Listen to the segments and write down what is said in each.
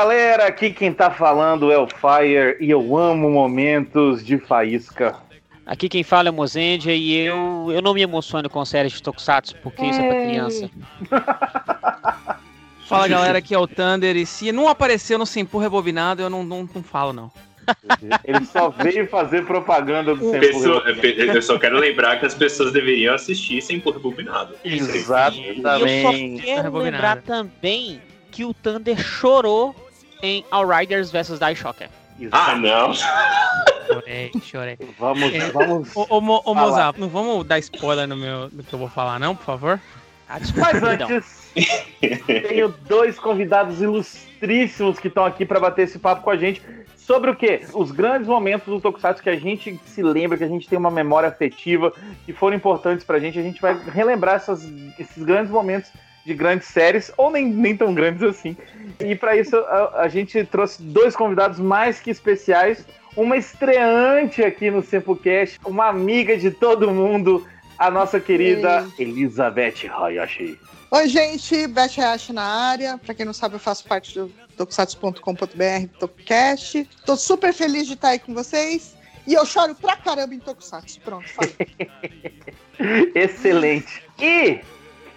galera, aqui quem tá falando é o Fire e eu amo momentos de faísca. Aqui quem fala é o Mozendia e eu, eu não me emociono com séries de Tokusatsu porque isso é pra criança. Fala galera, aqui é o Thunder e se não apareceu no Sempo Rebobinado, eu não, não, não falo não. Ele só veio fazer propaganda do Sempo Pessoa- eu só quero lembrar que as pessoas deveriam assistir sem por rebobinado. E eu só Exatamente. quero lembrar também que o Thunder chorou em Outriders vs Die Shocker. Ah, não. Chorei, chorei. Vamos, vamos. Ô, ô, Mo- ô. Mozart, não vamos dar spoiler no meu, no que eu vou falar não, por favor? Ah, desculpa, Mas antes, tenho dois convidados ilustríssimos que estão aqui para bater esse papo com a gente sobre o quê? Os grandes momentos do Tokusatsu que a gente se lembra, que a gente tem uma memória afetiva, que foram importantes pra gente. A gente vai relembrar essas- esses grandes momentos de grandes séries, ou nem, nem tão grandes assim. E para isso a, a gente trouxe dois convidados mais que especiais. Uma estreante aqui no SempoCast, uma amiga de todo mundo, a nossa querida Elizabeth Hayashi. Oi, gente, Beth Hayashi na área. Pra quem não sabe, eu faço parte do tokusatsu.com.br, Tokcast. Tô super feliz de estar aí com vocês. E eu choro pra caramba em Tokusatsu. Pronto, falei. Excelente. E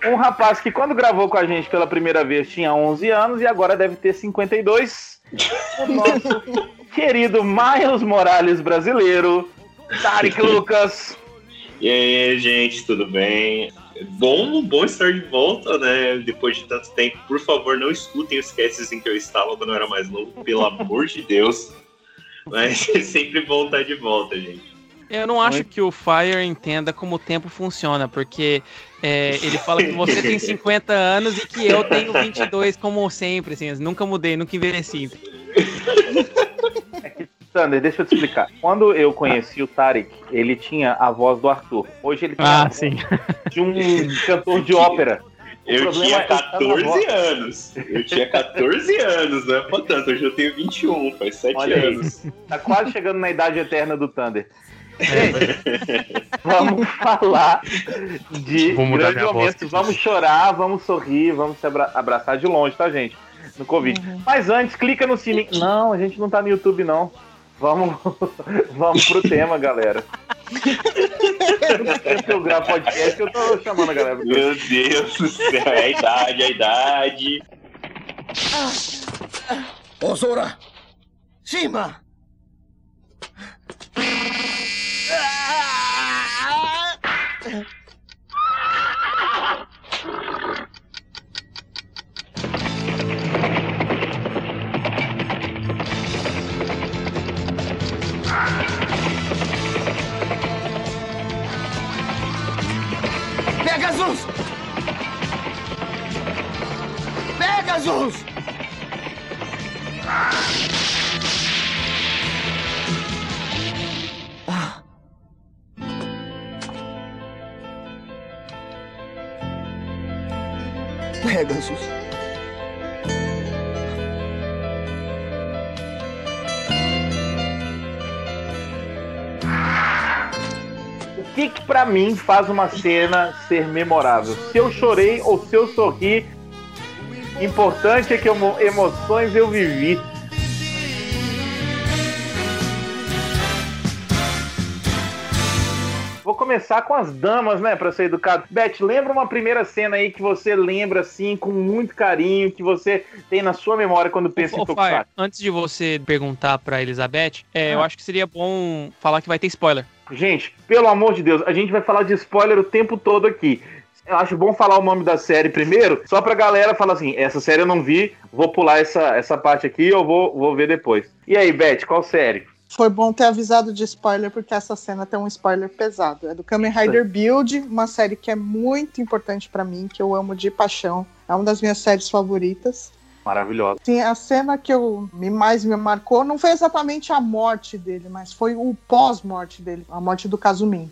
um rapaz que quando gravou com a gente pela primeira vez tinha 11 anos e agora deve ter 52. O nosso querido Miles Morales brasileiro, Tarek Lucas. E aí, gente, tudo bem? Bom, bom estar de volta, né? Depois de tanto tempo. Por favor, não escutem os casts em que eu estava quando eu era mais novo, pelo amor de Deus. Mas é sempre bom estar de volta, gente. Eu não acho Oi? que o Fire entenda como o tempo funciona, porque é, ele fala que você tem 50 anos e que eu tenho 22, como sempre, assim, nunca mudei, nunca envelheci. Sander, deixa eu te explicar. Quando eu conheci o Tarek, ele tinha a voz do Arthur. Hoje ele tem a voz de um cantor de ópera. Eu tinha é que eu tava na 14 voz. anos. Eu tinha 14 anos, não é pra tanto. Hoje eu tenho 21, faz 7 Olha aí. anos. Tá quase chegando na idade eterna do Thunder. Vamos falar de mudar grandes momentos. Vamos chorar, vamos sorrir, vamos se abra- abraçar de longe, tá, gente? No Covid. Mas antes, clica no sininho. Não, a gente não tá no YouTube, não. Vamos, vamos pro tema, galera. Eu gravo podcast, eu tô chamando a galera. Meu Deus do céu, é a idade, é a idade. Ozora! Shima! Pegasus! Pegasus. O que, que pra mim faz uma cena ser memorável? Se eu chorei ou se eu sorri, importante é que emo- emoções eu vivi. Vou começar com as damas, né, pra ser educado. Beth, lembra uma primeira cena aí que você lembra assim com muito carinho, que você tem na sua memória quando pensa Ô, em Tokusatsu? antes de você perguntar pra Elizabeth, é, eu Ah. acho que seria bom falar que vai ter spoiler. Gente, pelo amor de Deus, a gente vai falar de spoiler o tempo todo aqui. Eu acho bom falar o nome da série primeiro, só pra galera falar assim: essa série eu não vi, vou pular essa, essa parte aqui eu vou, vou ver depois. E aí, Beth, qual série? Foi bom ter avisado de spoiler, porque essa cena tem um spoiler pesado. É do Kamen Rider Build, uma série que é muito importante pra mim, que eu amo de paixão. É uma das minhas séries favoritas. Maravilhosa. Sim, a cena que eu, me mais me marcou não foi exatamente a morte dele, mas foi o pós-morte dele, a morte do Kazumin.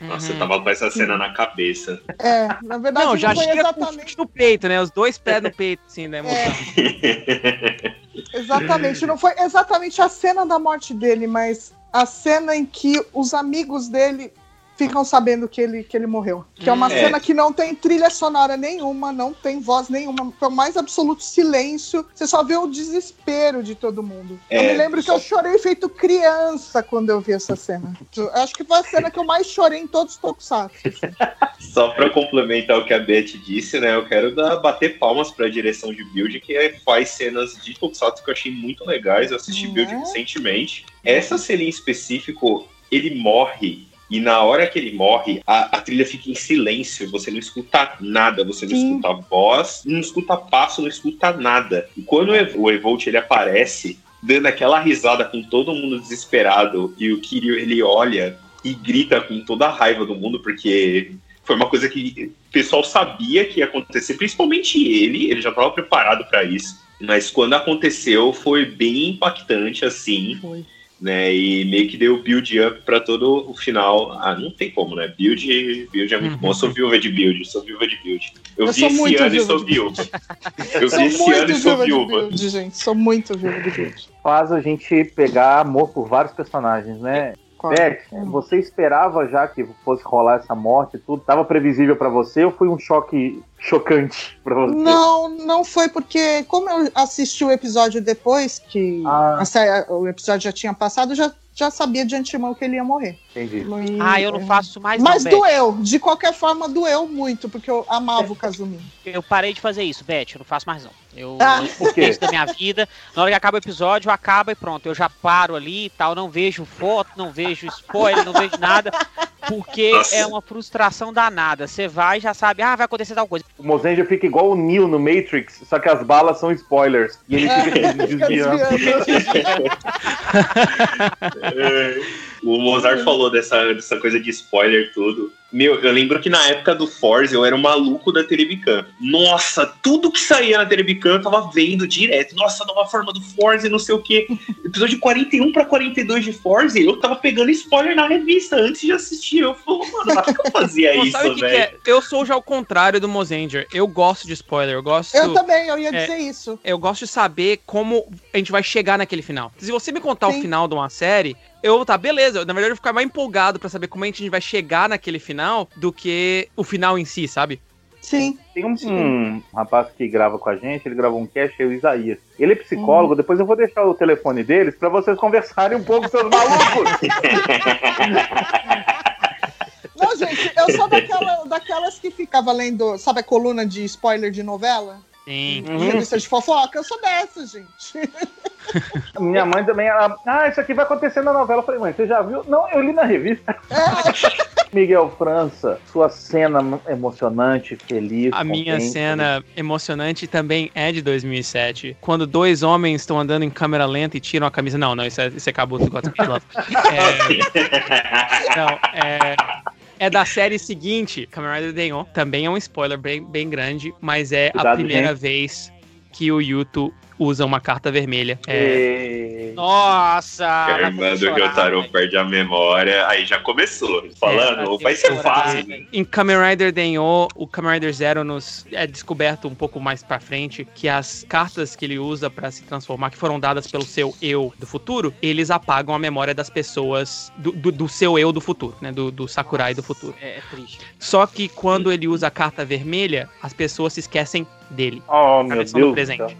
Nossa, eu Uhum. tava com essa cena na cabeça. É, na verdade Não, não, já foi chega com o exatamente, no peito, né? Os dois pés no peito, assim, da emoção. exatamente, não foi exatamente a cena da morte dele, mas a cena em que os amigos dele ficam sabendo que ele, que ele morreu. Que é uma Hum. cena que não tem trilha sonora nenhuma, não tem voz nenhuma, foi o mais absoluto silêncio. Você só vê o desespero de todo mundo. eu É, me lembro que eu chorei feito criança quando eu vi essa cena. Eu acho que foi a cena que eu mais chorei em todos os Tokusatsu. Só pra complementar o que a Beth disse, né? Eu quero dar, bater palmas pra direção de build, que é- faz cenas de Tokusatsu que eu achei muito legais. Eu assisti Né? build recentemente. Essa cena em específico, ele morre. E na hora que ele morre, a, a trilha fica em silêncio. Você não escuta nada. Você não Sim. escuta voz, não escuta passo, não escuta nada. E quando o Ev- o Evolt ele aparece, dando aquela risada com todo mundo desesperado, e o Kiryu ele olha e grita com toda a raiva do mundo, porque foi uma coisa que o pessoal sabia que ia acontecer, principalmente ele, ele já estava preparado para isso. Mas quando aconteceu, foi bem impactante, assim, Foi. Né? E meio que deu build up para todo o final. Ah, não tem como, né? Build, build é muito Uhum. bom. Eu sou viúva de build, sou viúva de build. Eu, Eu vi esse muito ano e sou viúva. Eu Sou vi esse ano e sou viúva build, gente. Sou muito viúva de build. Faz a gente pegar amor por vários personagens, né? Beth, você esperava já que fosse rolar essa morte e tudo? Tava previsível pra você ou foi um choque chocante pra você? Não, não foi porque, como eu assisti o episódio depois que Ah. a o episódio já tinha passado, eu já, já sabia de antemão que ele ia morrer. Entendi. E- Ah, eu não faço mais Mas não, Beth. doeu, de qualquer forma doeu muito, porque eu amava o Kazumi. Eu parei de fazer isso, Beth, eu não faço mais não. Eu, Ah. isso da minha vida. Na hora que acaba o episódio, acaba e pronto. Eu já paro ali e tal, não vejo foto, não vejo spoiler, não vejo nada. Porque Nossa. é uma frustração danada. Você vai e já sabe, ah, vai acontecer tal coisa. O Mozenja fica igual o Neo no Matrix, só que as balas são spoilers. E ele fica Fica desviando. O Mozart falou dessa, dessa coisa de spoiler e tudo. Meu, eu lembro que na época do Forza eu era um maluco da Terebicam. Nossa, tudo que saía na Terebicam eu tava vendo direto. Nossa, nova forma do Forza e não sei o quê. Episódio 41 pra 42 de Forza, eu tava pegando spoiler na revista antes de assistir. Eu falei, mano, por que eu fazia Pô, isso, sabe o que, que velho? é? Eu sou já o contrário do Mozenger. Eu gosto de spoiler, eu gosto. Eu também, eu ia É. dizer isso. eu gosto de saber como a gente vai chegar naquele final. Se você me contar Sim. o final de uma série, eu tá beleza. Na verdade, eu vou ficar mais empolgado pra saber como a gente vai chegar naquele final do que o final em si, sabe? Sim. Tem um, um rapaz que grava com a gente, ele gravou um cast, é o Isaías. Ele é psicólogo, depois eu vou deixar o telefone deles pra vocês conversarem um pouco, seus malucos. Não, gente, eu sou daquela, daquelas que ficava lendo, sabe a coluna de spoiler de novela? Sim. Uhum. Revista de fofoca? Eu sou dessa, gente. Minha mãe também, ela, ah, isso aqui vai acontecer na novela. Eu falei, mãe, você já viu? Não, eu li na revista. Miguel França, sua cena emocionante, feliz. A minha contente. cena emocionante também é de 2007, quando dois homens estão andando em câmera lenta e tiram a camisa. Não, não, isso é, isso é Kabuto Gotham Club. É, não, é, é da série seguinte, Kamen Rider Denyon. Também é um spoiler bem, bem grande, mas é a Cuidado, primeira gente. vez que o Yuto usa uma carta vermelha. É, É... Nossa! A vai irmã do velho. perde a memória, aí já começou. Falando, É, vai ser fácil. Em Kamen Rider Denyo, o Kamen Rider Zero nos é descoberto um pouco mais pra frente que as cartas que ele usa pra se transformar, que foram dadas pelo seu eu do futuro, eles apagam a memória das pessoas do, do, do seu eu do futuro, né? Do, do Sakurai do futuro. É, é triste. Só que quando ele usa a carta vermelha, as pessoas se esquecem dele. Oh, meu Deus. do presente. céu.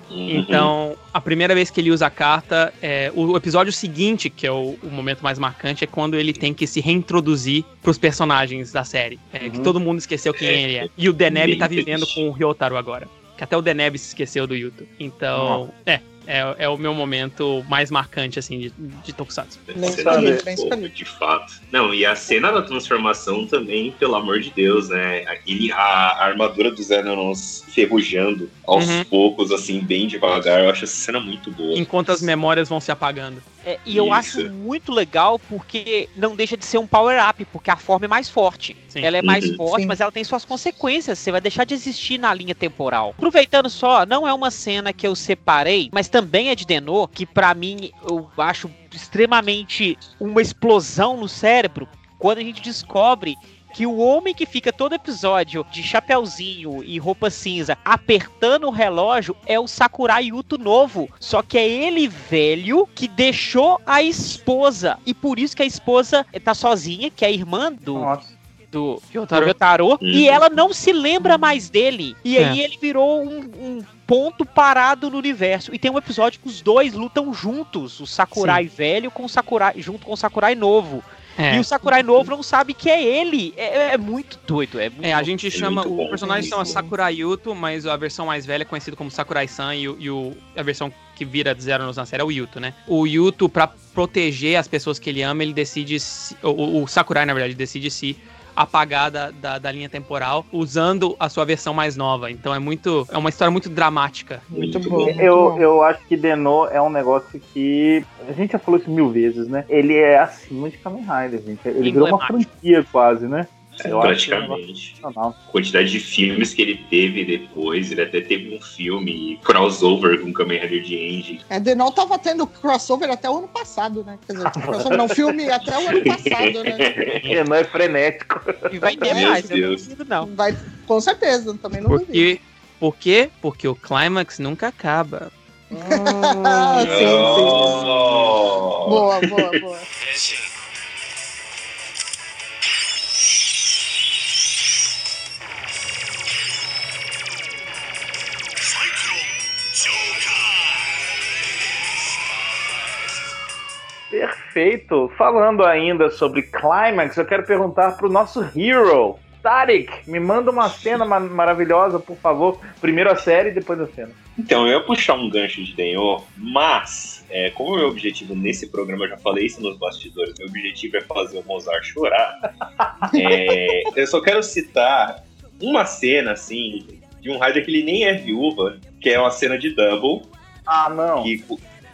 Uhum. Então, a primeira vez que ele usa a carta, é, o episódio seguinte, que é o, o momento mais marcante, é quando ele tem que se reintroduzir pros personagens da série. é, Que Uhum. todo mundo esqueceu quem ele é. E o Deneb tá vivendo com o Ryotaro agora. Que até o Deneb se esqueceu do Yuto. Então, é. É, é o meu momento mais marcante, assim, de, de Tokusatsu. Muito bem boa, escolhido. De fato. Não, e a cena da transformação também, pelo amor de Deus, né? Ele, a, a armadura do Xenomorphs ferrujando aos Uhum. poucos, assim, bem devagar. Eu acho essa cena muito boa. Enquanto as memórias vão se apagando. É, e eu Isso. acho muito legal porque não deixa de ser um power-up, porque a forma é mais forte. Sim. Ela é mais Uhum. forte, Sim. mas ela tem suas consequências. Você vai deixar de existir na linha temporal. Aproveitando só, não é uma cena que eu separei, mas também é de Denô, que pra mim eu acho extremamente uma explosão no cérebro quando a gente descobre que o homem que fica todo episódio de chapéuzinho e roupa cinza apertando o relógio é o Sakurai Yuto novo. Só que é ele velho que deixou a esposa. E por isso que a esposa tá sozinha, que é a irmã do, Nossa. do Yotaro. do Yotaro, Uhum. e ela não se lembra mais dele. E É. aí ele virou um, um ponto parado no universo. E tem um episódio que os dois lutam juntos, o Sakurai velho com o Sakurai junto com o Sakurai novo. É. E o Sakurai novo não sabe que é ele. É, é muito doido, é muito É, a gente chama. O bom, personagem chama. Sakurai Yuto, mas a versão mais velha é conhecida como Sakurai-san e, o- e o- a versão que vira de zero na série é o Yuto, né? O Yuto, pra proteger as pessoas que ele ama, ele decide. Se, o, o Sakurai, na verdade, decide se apagar da, da, da linha temporal usando a sua versão mais nova. Então é muito. É uma história muito dramática. Muito, bom. muito Eu, bom. eu acho que Denô é um negócio que. A gente já falou isso mil vezes, né? Ele é acima de Kamen Rider, gente. Ele virou uma Emblemático. franquia quase, né? Eu acho que é praticamente. quantidade de filmes que ele teve depois. Ele até teve um filme crossover com Kamen Rider de Angie. É, Denol tava tendo crossover até o ano passado, né? Quer dizer, crossover não, filme até o ano passado, né? Denô é frenético. E vai ter Meu mais, eu não Deus. duvido, não. Vai, com certeza, também não duvido. Porque. Por quê? Porque o Climax nunca acaba. Ah, sim, sim. Oh! Boa, boa, boa. Perfeito. Falando ainda sobre Climax, eu quero perguntar pro nosso hero, Tarek. Me manda uma cena ma- maravilhosa, por favor. Primeiro a série, depois a cena. Então, eu ia puxar um gancho de Denho, mas, é, como o meu objetivo nesse programa, eu já falei isso nos bastidores, meu objetivo é fazer o Mozart chorar. é, eu só quero citar uma cena, assim, de um rádio que ele nem é viúva, que é uma cena de Double, Ah, não. que,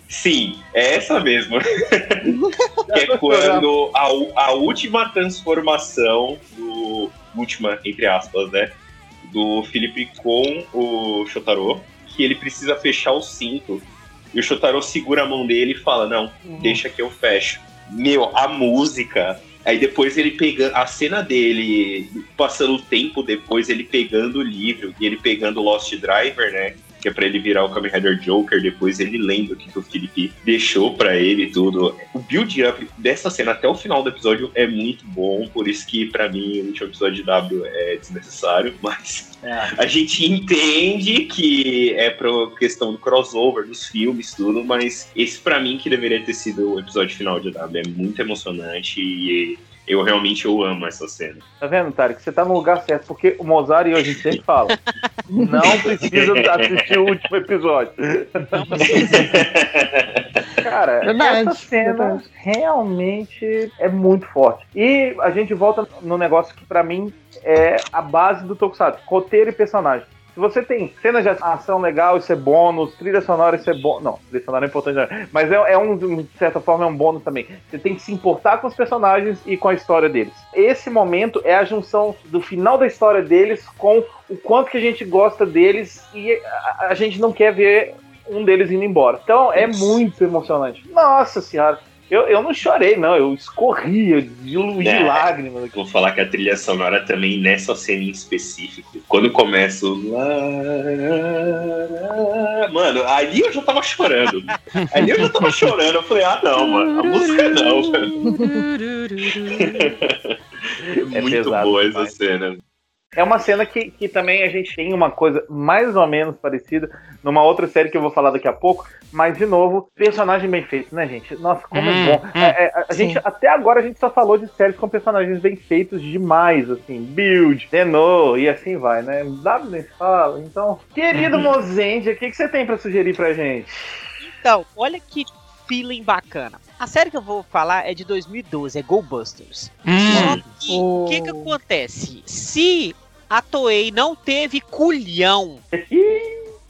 sim, é essa mesmo. que é quando a, a última transformação do. Última, entre aspas, né? Do Felipe com o Shotaro, que ele precisa fechar o cinto. E o Shotaro segura a mão dele e fala: Não, deixa que eu fecho. Meu, a música. Aí depois ele pegando. A cena dele, passando o tempo depois, ele pegando o livro e ele pegando o Lost Driver, né? Que é pra ele virar o Kamen Rider Joker. Depois ele lembra o que, que o Felipe deixou pra ele e tudo. O build-up dessa cena até o final do episódio é muito bom. Por isso que, pra mim, o último episódio de W é desnecessário. Mas É. a gente entende que é pra questão do crossover, dos filmes, tudo, mas esse pra mim que deveria ter sido o episódio final de W. É muito emocionante e eu realmente eu amo essa cena. Tá vendo, Tarek? Você tá no lugar certo, porque o Mozart e eu, a gente sempre fala. Não precisa assistir o último episódio. Cara, Verdade, essa cena verdade. realmente é muito forte. E a gente volta no negócio que pra mim é a base do Tokusatsu, roteiro e personagem. Se você tem cenas de ação legal, isso é bônus, trilha sonora, isso é bônus. Não, trilha sonora é importante, não. mas é, é um, de certa forma, é um bônus também. Você tem que se importar com os personagens e com a história deles. Esse momento é a junção do final da história deles com o quanto que a gente gosta deles e a, a gente não quer ver um deles indo embora. Então é muito emocionante. Nossa senhora. Eu, eu não chorei, não. Eu escorria de, lu- de É. lágrimas. Vou falar que a trilha sonora também, nessa cena em específico, quando começa o. Mano, ali eu já tava chorando. Ali eu já tava chorando. Eu falei, ah, não, mano, a música não, velho. É Muito pesado boa essa cena. É uma cena que, que também a gente tem uma coisa mais ou menos parecida numa outra série que eu vou falar daqui a pouco, mas de novo, personagem bem feito, né, gente? Nossa, como Hum, é bom. hum. É, é, a, Sim. gente, até agora a gente só falou de séries com personagens bem feitos demais, assim, Build, Tenor e assim vai, né? W nem se fala. Então, querido Mozende, o que, que você tem pra sugerir pra gente? Então, olha que feeling bacana. A série que eu vou falar é de 2012, é Go Busters. Hum, E o que que acontece? Se a Toei não teve culhão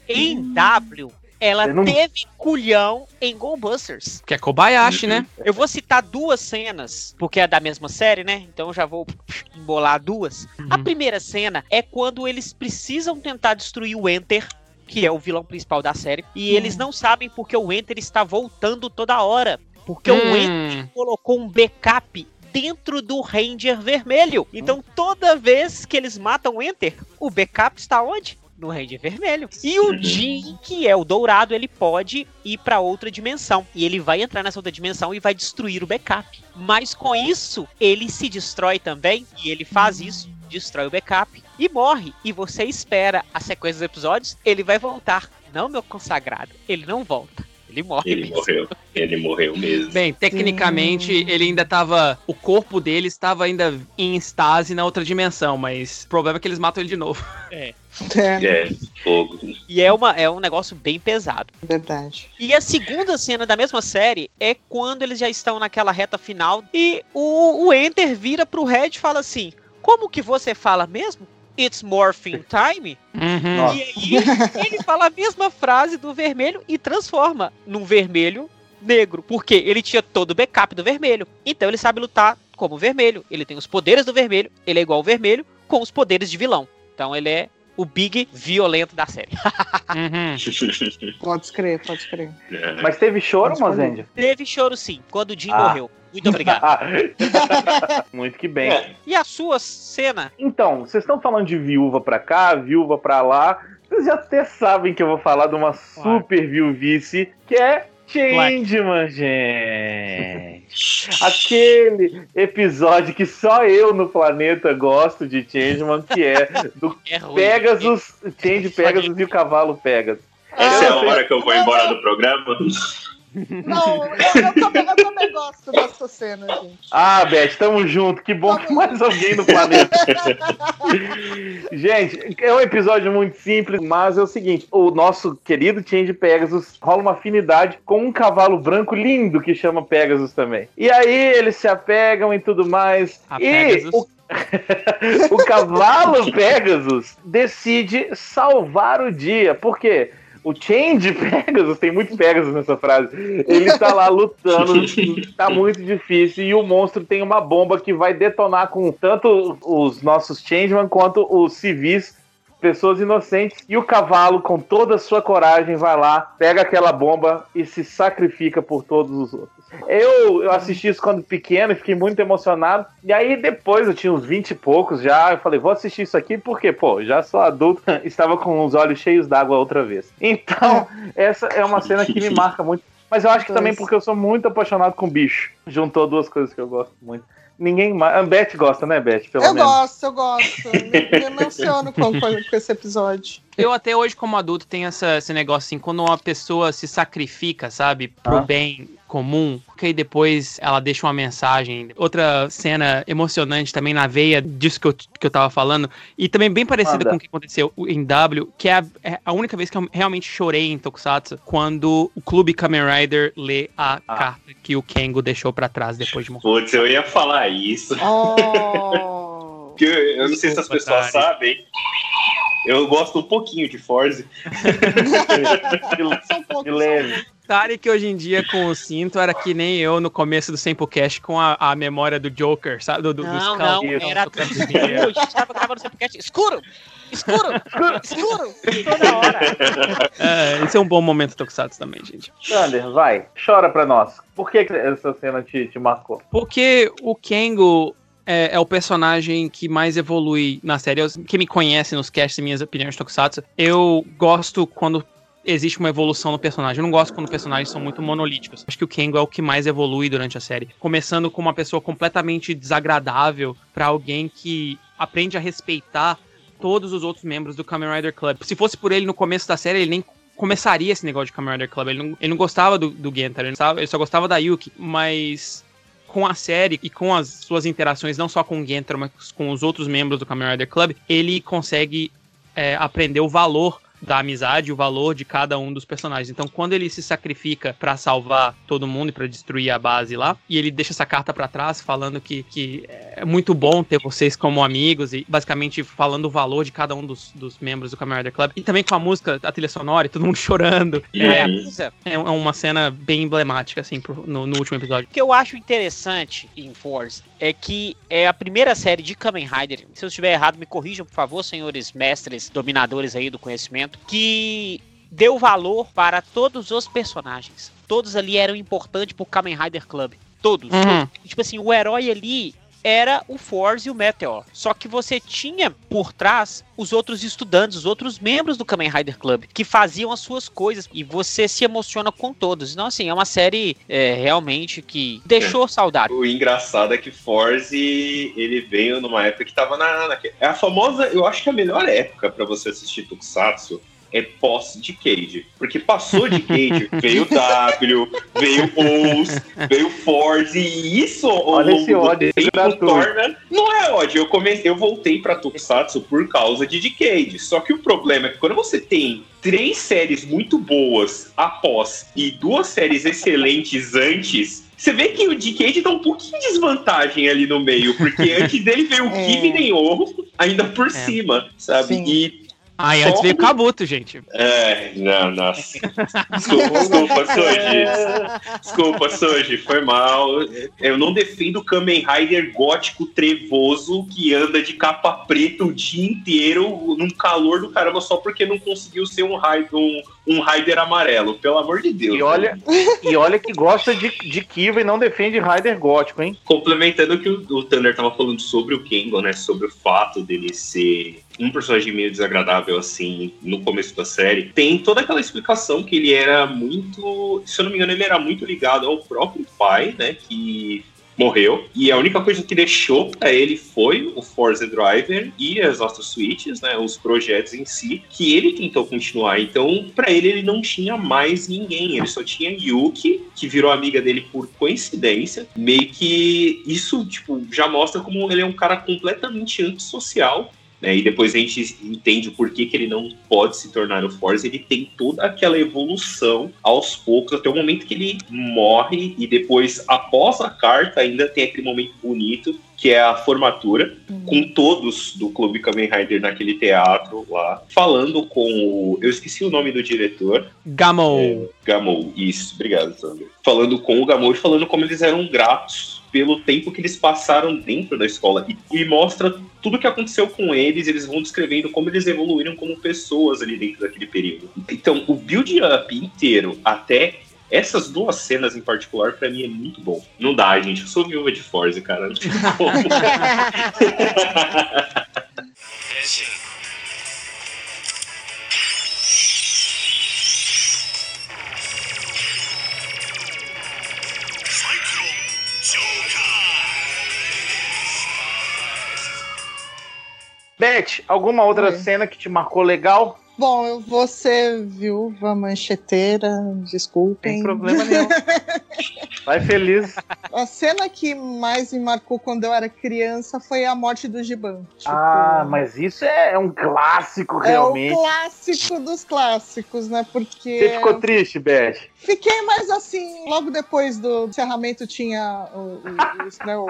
em W, ela não- teve culhão em Go Busters. que é Kobayashi, né? Eu vou citar duas cenas, porque é da mesma série, né? Então eu já vou embolar duas. A Uhum. primeira cena é quando eles precisam tentar destruir o Enter, que é o vilão principal da série, e eles não sabem porque o Enter está voltando toda hora. Porque o Enter Hum, colocou um backup dentro do Ranger vermelho. Então toda vez que eles matam o Enter, o backup está onde? No Ranger vermelho. E o Jin, que é o dourado, ele pode ir para outra dimensão. E ele vai entrar nessa outra dimensão e vai destruir o backup. Mas com isso, ele se destrói também. E ele faz isso, destrói o backup e morre. E você espera a sequência dos episódios, ele vai voltar. Não, meu consagrado, ele não volta. Ele morre Ele mesmo. morreu. Ele morreu mesmo. Bem, tecnicamente ele ainda tava. O corpo dele estava ainda em estase na outra dimensão, mas o problema é que eles matam ele de novo. É, É, fogo. E é, uma, é um negócio bem pesado. verdade. E a segunda cena da mesma série é quando eles já estão naquela reta final e o, o Enter vira pro Red e fala assim: Como que você fala mesmo? It's morphing time? Uhum. E aí ele fala a mesma frase do vermelho e transforma num vermelho negro. Porque ele tinha todo o backup do vermelho. Então ele sabe lutar como vermelho. Ele tem os poderes do vermelho, ele é igual ao vermelho, com os poderes de vilão. Então ele é o big violento da série. Uhum. Pode crer, pode crer. É. Mas teve choro. Mozende? Teve choro sim, quando o Jim Ah. morreu. Muito obrigado. Muito que bem. É. E a sua cena? Então, vocês estão falando de viúva pra cá, viúva pra lá. Vocês já até sabem que eu vou falar de uma super viuvice, que é Changeman, gente. Aquele episódio que só eu no planeta gosto de Changeman, que é do É ruim. Pegasus, Change Pegasus e o cavalo Pegasus. Essa é a hora que eu vou embora do programa. Não, eu, eu, também, eu também gosto dessa cena, gente. Ah, Beth, tamo junto. Que bom que mais alguém no planeta. Gente, é um episódio muito simples, mas é o seguinte: o nosso querido Change Pegasus rola uma afinidade com um cavalo branco lindo que chama Pegasus também. E aí eles se apegam e tudo mais. A e Pegasus. o o cavalo Pegasus decide salvar o dia. Por quê? O Change Pegasus, tem muito Pegasus nessa frase. Ele tá lá lutando, tá muito difícil. E o monstro tem uma bomba que vai detonar com tanto os nossos Changeman quanto os civis, pessoas inocentes. E o cavalo, com toda a sua coragem, vai lá, pega aquela bomba e se sacrifica por todos os outros. Eu, eu assisti isso quando pequeno e fiquei muito emocionado. E aí depois, eu tinha uns 20 e poucos já, eu falei, vou assistir isso aqui porque, pô, já sou adulto, estava com os olhos cheios d'água outra vez. Então, essa é uma cena que me marca muito. Mas eu acho que também porque eu sou muito apaixonado com bicho. Juntou duas coisas que eu gosto muito. Ninguém mais. A Beth gosta, né, Beth? Pelo Eu menos. gosto, eu gosto. Me, me emociono com, com, com esse episódio. Eu até hoje, como adulto, tenho essa, esse negócio assim, quando uma pessoa se sacrifica, sabe, pro Ah. bem comum, que aí depois ela deixa uma mensagem. Outra cena emocionante também na veia disso que eu, que eu tava falando, e também bem parecida Manda. com o que aconteceu em W, que é a, é a única vez que eu realmente chorei em Tokusatsu, quando o Clube Kamen Rider lê a Ah. carta que o Kengo deixou pra trás depois de morrer. Putz, eu ia falar isso. Oh. Porque eu, eu não sei se as pessoas Tari. sabem. Eu gosto um pouquinho de Forze. De um leve. Tarek que hoje em dia com o cinto era que nem eu no começo do Sample Cash com a, a memória do Joker, sabe? Do, do, Não, não, Isso. era tudo escuro. A gente tava gravando sempre podcast. Escuro! Escuro! Escuro! Toda hora. É, esse é um bom momento Tokusatsu também, gente. Sander, vai. Chora pra nós. Por que que essa cena te, te marcou? Porque o Kengo é, é o personagem que mais evolui na série. Eu- Quem me conhece nos casts e minhas opiniões de Tokusatsu, eu gosto quando existe uma evolução no personagem. Eu não gosto quando personagens são muito monolíticos. Acho que o Kengo é o que mais evolui durante a série. Começando com uma pessoa completamente desagradável pra alguém que aprende a respeitar todos os outros membros do Kamen Rider Club. Se fosse por ele no começo da série, ele nem começaria esse negócio de Kamen Rider Club. Ele não, ele não gostava do, do ele, ele só gostava da Yuki. Mas com a série e com as suas interações, não só com o Genta, mas com os outros membros do Kamen Rider Club, ele consegue é, aprender o valor da amizade, o valor de cada um dos personagens. Então, quando ele se sacrifica pra salvar todo mundo e pra destruir a base lá, e ele deixa essa carta pra trás falando que, que é muito bom ter vocês como amigos e basicamente falando o valor de cada um dos, dos membros do Kamen Rider Club. E também com a música, a trilha sonora, e todo mundo chorando. É, É, é uma cena bem emblemática, assim, pro- no, no último episódio. O que eu acho interessante em Force é que é a primeira série de Kamen Rider. Se eu estiver errado, me corrijam, por favor, senhores mestres, dominadores aí do conhecimento, que deu valor para todos os personagens. Todos ali eram importantes pro Kamen Rider Club. Todos. Uhum. Tipo assim, o herói ali era o Force e o Meteor. Só que você tinha por trás os outros estudantes, os outros membros do Kamen Rider Club, que faziam as suas coisas. E você se emociona com todos. Então, assim, é uma série é, realmente que deixou saudade. O engraçado é que Forze, ele veio numa época que tava na, na- É a famosa, eu acho que a melhor época pra você assistir Tokusatsu é pós-Decade. Porque passou Decade, veio W, veio Ous, veio Forze, e isso ao Olha longo esse do ódio tempo torna... Não é ódio, eu, come... eu voltei pra Tokusatsu por causa de Decade. Só que o problema é que quando você tem três séries muito boas após e duas séries excelentes antes, você vê que o Decade dá um pouquinho de desvantagem ali no meio, porque antes dele veio o É. Kivinen Ouro, ainda por cima, sabe? Sim. E Aí antes veio Kabuto, gente. é, não, nossa. Desculpa, desculpa, Soji. Desculpa, Soji, foi mal. Eu não defendo o Kamen Rider gótico trevoso que anda de capa preta o dia inteiro num calor do caramba só porque não conseguiu ser um um, um Rider amarelo. Pelo amor de Deus. E olha, e olha que gosta de, de Kiva e não defende Rider gótico, hein? Complementando o que o, o Thunder tava falando sobre o Kengo, né? Sobre o fato dele ser um personagem meio desagradável, assim, no começo da série. Tem toda aquela explicação que ele era muito. Se eu não me engano, ele era muito ligado ao próprio pai, né? Que morreu. E a única coisa que deixou pra ele foi o Forza Driver e as Astro Switches, né? Os projetos em si, que ele tentou continuar. Então, pra ele, ele não tinha mais ninguém. Ele só tinha Yuki, que virou amiga dele por coincidência. Meio que isso, tipo, já mostra como ele é um cara completamente antissocial. Né? E depois a gente entende o porquê que ele não pode se tornar o Forza. Ele tem toda aquela evolução aos poucos, até o momento que ele morre. E depois, após a carta, ainda tem aquele momento bonito, que é a formatura, com todos do Clube Kamen Rider naquele teatro lá, falando com o. Eu esqueci o nome do diretor. Gamou. Gamou, isso, obrigado, Sandro. Falando com o Gamou e falando como eles eram gratos pelo tempo que eles passaram dentro da escola. E, e mostra tudo que aconteceu com eles, eles vão descrevendo como eles evoluíram como pessoas ali dentro daquele período. Então, o build-up inteiro até. Essas duas cenas em particular, pra mim, é muito bom. Não dá, gente. Eu sou viúva de Forza, cara. Não tem como. Beth, alguma outra Oi. cena que te marcou legal? Bom, eu vou ser viúva mancheteira, desculpem. Tem problema nenhum. Vai feliz. A cena que mais me marcou quando eu era criança foi a morte do Giban. Tipo, Ah, mas isso é um clássico, É realmente. o clássico dos clássicos, né? Porque. Você ficou triste, Beth? Fiquei mais assim, logo depois do encerramento tinha o, o- os- né, o-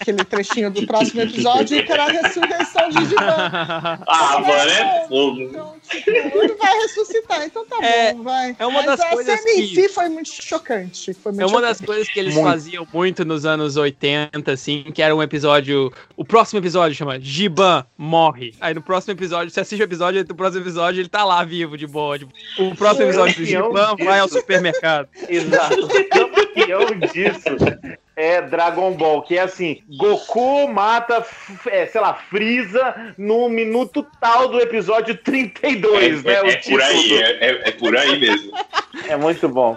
aquele trechinho do próximo episódio que era a ressurreição de Giban. ah, mano, é fogo. Então, ele vai ressuscitar, então tá É- bom, vai. é uma Mas das a coisas cena em que- si foi muito chocante. Foi muito É uma das chocante. coisas que eles Muito. faziam muito nos anos 80, assim, que era um episódio. O próximo episódio chama Giban morre. Aí no próximo episódio, você assiste o episódio, no próximo episódio ele tá lá vivo, de boa. tipo, o próximo episódio do Campeão Giban vai ao supermercado. Exato. O campeão disso é Dragon Ball, que é assim, Goku mata, é, sei lá, Freeza no minuto tal do episódio 32, né? é, é por aí, é, é- é por aí mesmo. É muito bom.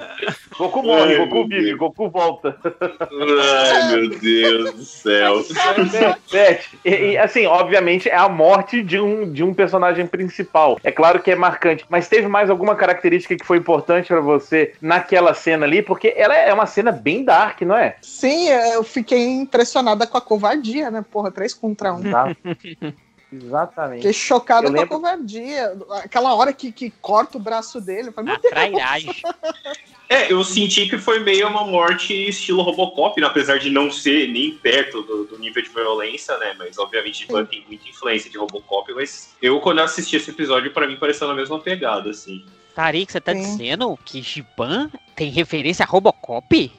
Goku morre, Ai, Goku vive, Deus. Goku volta. Ai, meu Deus do céu. Beth, e, e, assim, obviamente é a morte de um, de um personagem principal. É claro que é marcante, mas teve mais alguma característica que foi importante pra você naquela cena ali? Porque ela é uma cena bem dark, não é? Sim, eu fiquei impressionada com a covardia, né? Porra, três contra um. Tá? Exatamente. Fiquei chocada Eu com a covardia. Aquela hora que, que corta o braço dele. Falei, A trairagem. É, eu senti que foi meio uma morte estilo Robocop, né? apesar de não ser nem perto do, do nível de violência, né? Mas obviamente Ivan tem muita influência de Robocop, mas eu quando eu assisti esse episódio, pra mim pareceu na mesma pegada, assim. Tarik, você tá Sim. dizendo que Giban tem referência a Robocop?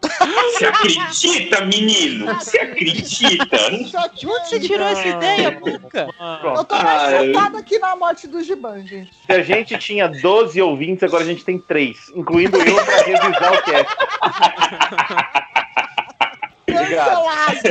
Você acredita, menino? Você acredita? Choquei. De onde você tirou essa ideia, Buca? Eu tô mais Ah, focada aqui na morte do Giban, gente. Se a gente tinha 12 ouvintes, agora a gente tem 3, incluindo eu pra revisar o cast. Cancelados.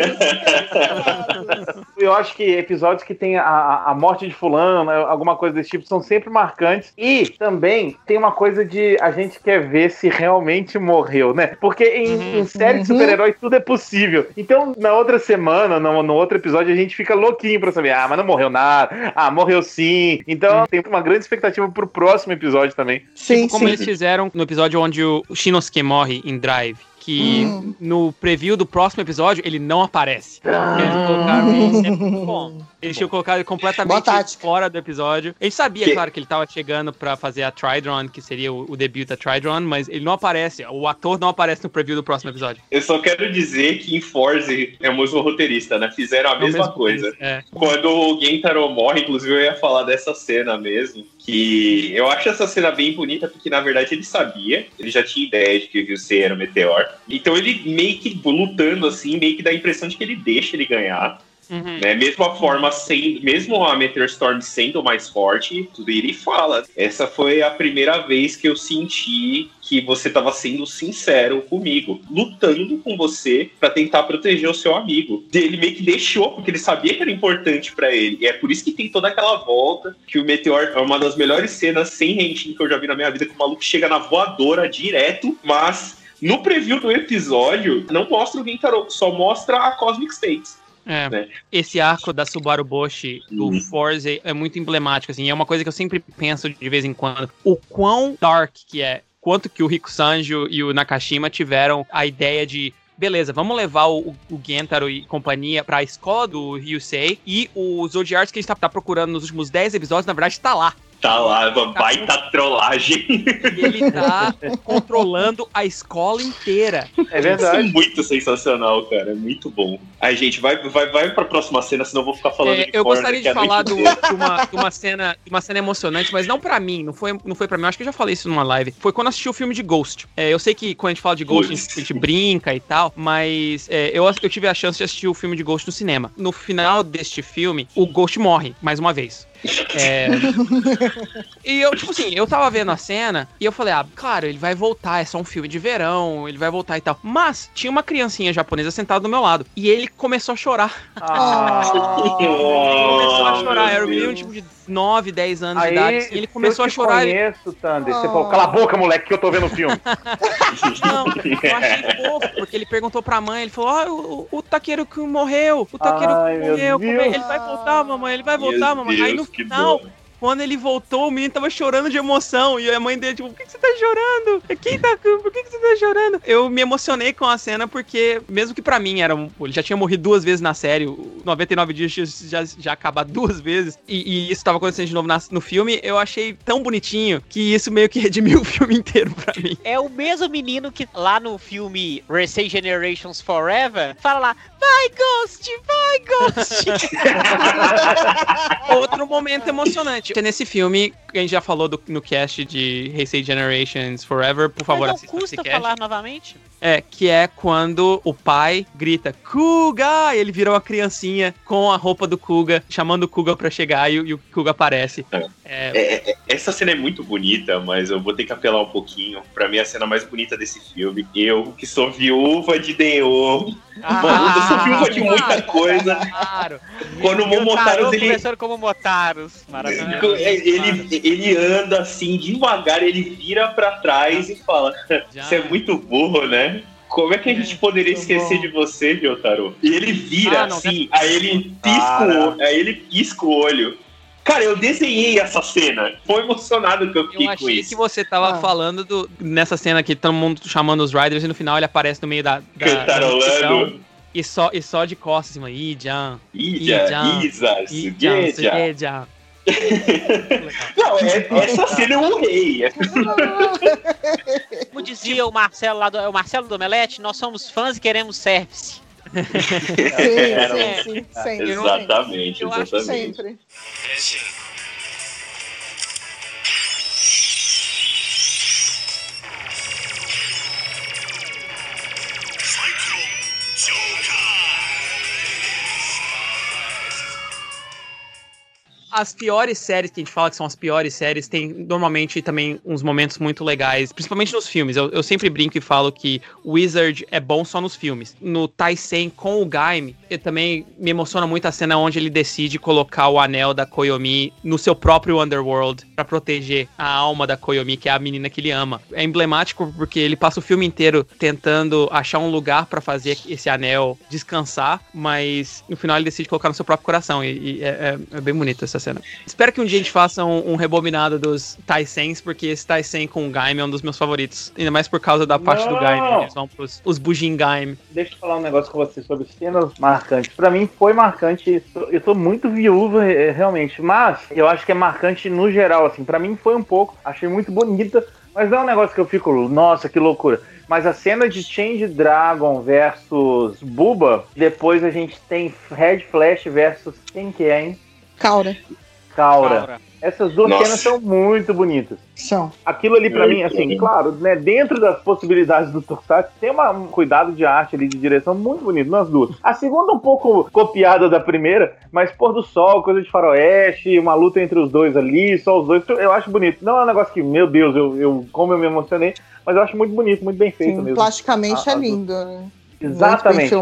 Eu acho que episódios que tem a, a morte de fulano, né, alguma coisa desse tipo, são sempre marcantes. E também tem uma coisa de a gente quer ver se realmente morreu, né? Porque em, em série de Uhum. super-heróis tudo é possível. Então, na outra semana, no, no outro episódio, a gente fica louquinho pra saber, ah, mas não morreu nada. Ah, morreu sim. Então, tem uma grande expectativa pro próximo episódio também. Sim, Tipo como sim. eles fizeram no episódio onde o Shinosuke morre em Drive. Que Hum. no preview do próximo episódio ele não aparece. Ah. Eles colocaram, Isso é muito bom. eles tinham colocado ele completamente fora do episódio. Gente sabia, Que- claro, que ele tava chegando pra fazer a Tridron, que seria o, o debut da Tridron, mas ele não aparece. O ator não aparece no preview do próximo episódio. Eu só quero dizer que em Forze é o mesmo roteirista, né? Fizeram a É mesma mesmo- coisa. É. Quando o Gentaro morre, inclusive eu ia falar dessa cena mesmo, que eu acho essa cena bem bonita, porque na verdade ele sabia, ele já tinha ideia de que o Ryusei era o Meteor. Então ele meio que lutando assim, meio que dá a impressão de que ele deixa ele ganhar. Uhum. né? Mesmo a forma sendo, mesmo a Meteor Storm sendo mais forte, tudo ele fala. Essa foi a primeira vez que eu senti que você estava sendo sincero comigo, lutando com você pra tentar proteger o seu amigo. Ele meio que deixou, porque ele sabia que era importante pra ele. E é por isso que tem toda aquela volta que o Meteor é uma das melhores cenas sem rentinho que eu já vi na minha vida, que o maluco chega na voadora direto, mas no preview do episódio não mostra o Gentaro, só mostra a Cosmic States. É. né? Esse arco da Subaru Boshi do Uhum. Forze é muito emblemático, assim, é uma coisa que eu sempre penso de vez em quando. O quão dark que é, quanto que o Rico Sanjo e o Nakashima tiveram a ideia de Beleza, vamos levar o, o Gentaro e companhia pra escola do Ryusei e o Zodiarts que a gente tá, tá procurando nos últimos 10 episódios, na verdade, tá lá. Tá lá, uma baita trollagem. E ele tá controlando a escola inteira. É Isso é verdade. muito sensacional, cara. É muito bom. Aí, gente, vai, vai, vai pra próxima cena, senão eu vou ficar falando É, de eu Corner, gostaria que de é falar do- de, uma, de uma cena, de uma cena emocionante, mas não pra mim, não foi, não foi pra mim. Eu acho que eu já falei isso numa live. Foi quando assisti o filme de Ghost. É, eu sei que quando a gente fala de Ghost, a gente, a gente brinca e tal, mas é, eu, eu tive a chance de assistir o filme de Ghost no cinema. No final deste filme, o Ghost morre, mais uma vez. É, e eu, tipo assim, eu tava vendo a cena e eu falei, ah, claro, ele vai voltar, é só um filme de verão, ele vai voltar e tal. Mas tinha uma criancinha japonesa sentada do meu lado e ele começou a chorar. Ah. Ele começou a chorar, era um menino tipo de 9, 10 anos Aí, de idade. assim, ele começou a eu chorar. ele- conheço, Thunder. Você Oh. falou, cala a boca, moleque, que eu tô vendo o filme. Não, eu achei fofo, porque ele perguntou pra mãe, ele falou, ah, o, o Taqueiro que morreu, o Taqueiro Ai, que meu morreu, é? Deus. ele vai voltar, mamãe, ele vai Meu voltar, mamãe. Aí no Deus, final, dó. Quando ele voltou, o menino tava chorando de emoção. E a mãe dele, tipo, por que, que você tá chorando? Quem tá. Por que, que você tá chorando? Eu me emocionei com a cena, porque, mesmo que pra mim era um. Ele já tinha morrido duas vezes na série, o 99 dias já, já acabado duas vezes. E, e isso tava acontecendo de novo na- no filme, eu achei tão bonitinho que isso meio que redimiu o filme inteiro pra mim. É o mesmo menino que lá no filme Resay Generations Forever fala lá, vai Ghost, vai Ghost. Outro momento emocionante. É Nesse filme, a gente já falou do- no cast de Heisei Generations Forever, por favor, Mas não assista esse cast. falar novamente? É, que é quando o pai grita Kuga! E ele vira uma criancinha com a roupa do Kuga, chamando o Kuga pra chegar e, o- e o Kuga aparece. É. É, É, é, essa cena é muito bonita, mas eu vou ter que apelar um pouquinho. Pra mim, a cena mais bonita desse filme. Eu, que sou viúva de Deon. Mano, eu sou viúva de muita coisa. Claro. Quando o Momotaros, ele, como Motaros. Maravilhoso. ele, ele anda assim, devagar, ele vira pra trás e fala. Você é muito burro, né? Como é que a gente poderia muito esquecer bom. de você, Ryotaro? E ele vira Ah, não, assim, aí ele pisca o olho, aí ele pisca o olho. Cara, eu desenhei essa cena. Foi emocionado que eu fiquei Eu com achei isso. que você tava Ah. falando do, nessa cena que todo mundo chamando os Riders e no final ele aparece no meio da. da Cantarolando. E só, e só de costas, assim, Ijan, Ija, Ijan, Ijan, Sugeja. Sugeja. Não, é, essa cena eu honrei. É Como dizia o Marcelo lá do, é o Marcelo do Omelete, nós somos fãs e queremos service. Sim, sim, sim, sempre. Exatamente, eu acho exatamente. Sempre. As piores séries que a gente fala que são as piores séries tem normalmente também uns momentos muito legais, principalmente nos filmes. Eu, eu sempre brinco e falo que Wizard é bom só nos filmes. No Taisen com o Gaime, eu também me emociona muito a cena onde ele decide colocar o anel da Koyomi no seu próprio Underworld pra proteger a alma da Koyomi, que é a menina que ele ama. É emblemático porque ele passa o filme inteiro tentando achar um lugar pra fazer esse anel descansar, mas no final ele decide colocar no seu próprio coração. E, e é, é- é bem bonita essa cena. Espero que um dia a gente faça um, um rebobinado dos Taisens, porque esse Taisen com o Gaime é um dos meus favoritos. Ainda mais por causa da parte do Não! Gaime. Eles vão pros os Bujin Gaime. Deixa eu falar um negócio com você sobre cenas marcantes. Pra mim foi marcante. Eu tô muito viúva, eh, realmente. Mas eu acho que é marcante no geral, assim. Pra mim foi um pouco. Achei muito bonita. Mas não é um negócio que eu fico, nossa, que loucura. Mas a cena de Change Dragon versus Buba, depois a gente tem Red Flash versus quem que é, hein? Caura. Kaura. Laura. Essas duas Nossa. cenas são muito bonitas. São. Aquilo ali, pra Eu mim, assim, claro, né, dentro das possibilidades do Tokusatsu, tem uma- um cuidado de arte ali, de direção muito bonito nas duas. A segunda um pouco copiada da primeira, mas pôr do sol, coisa de faroeste, uma luta entre os dois ali, só os dois, eu acho bonito. Não é um negócio que, meu Deus, eu, eu como eu me emocionei, mas eu acho muito bonito, muito bem feito Sim, mesmo. plasticamente A- é lindo. né? Muito bem Exatamente.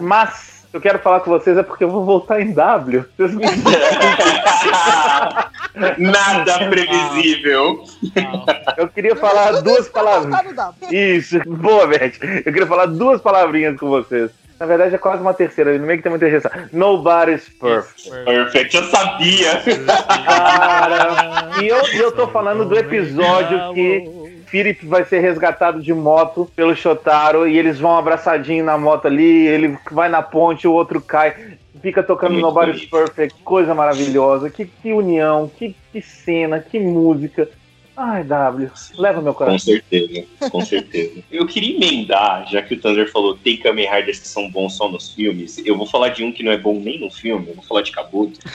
Mas eu quero falar com vocês é porque eu vou voltar em W. Vocês me Nada previsível. Eu queria falar duas palavrinhas. Tá no W. Isso, boa, Beth. Eu queria falar duas palavrinhas com vocês. Na verdade, é quase uma terceira, no meio que tem muita rejeição. Nobody's perfect. Perfect, eu sabia. Cara, e eu, eu tô falando do episódio que Philip vai ser resgatado de moto pelo Shotaro e eles vão abraçadinho na moto ali, ele vai na ponte, o outro cai, fica tocando Muito Nobody's bonito. Perfect, coisa maravilhosa, que, que união, que, que cena, que música. Ai, W, leva meu Com coração. certeza, com certeza. Eu queria emendar, já que o Thunder falou tem Kamen Riders que são bons só nos filmes, eu vou falar de um que não é bom nem no filme, eu vou falar de Kabuto.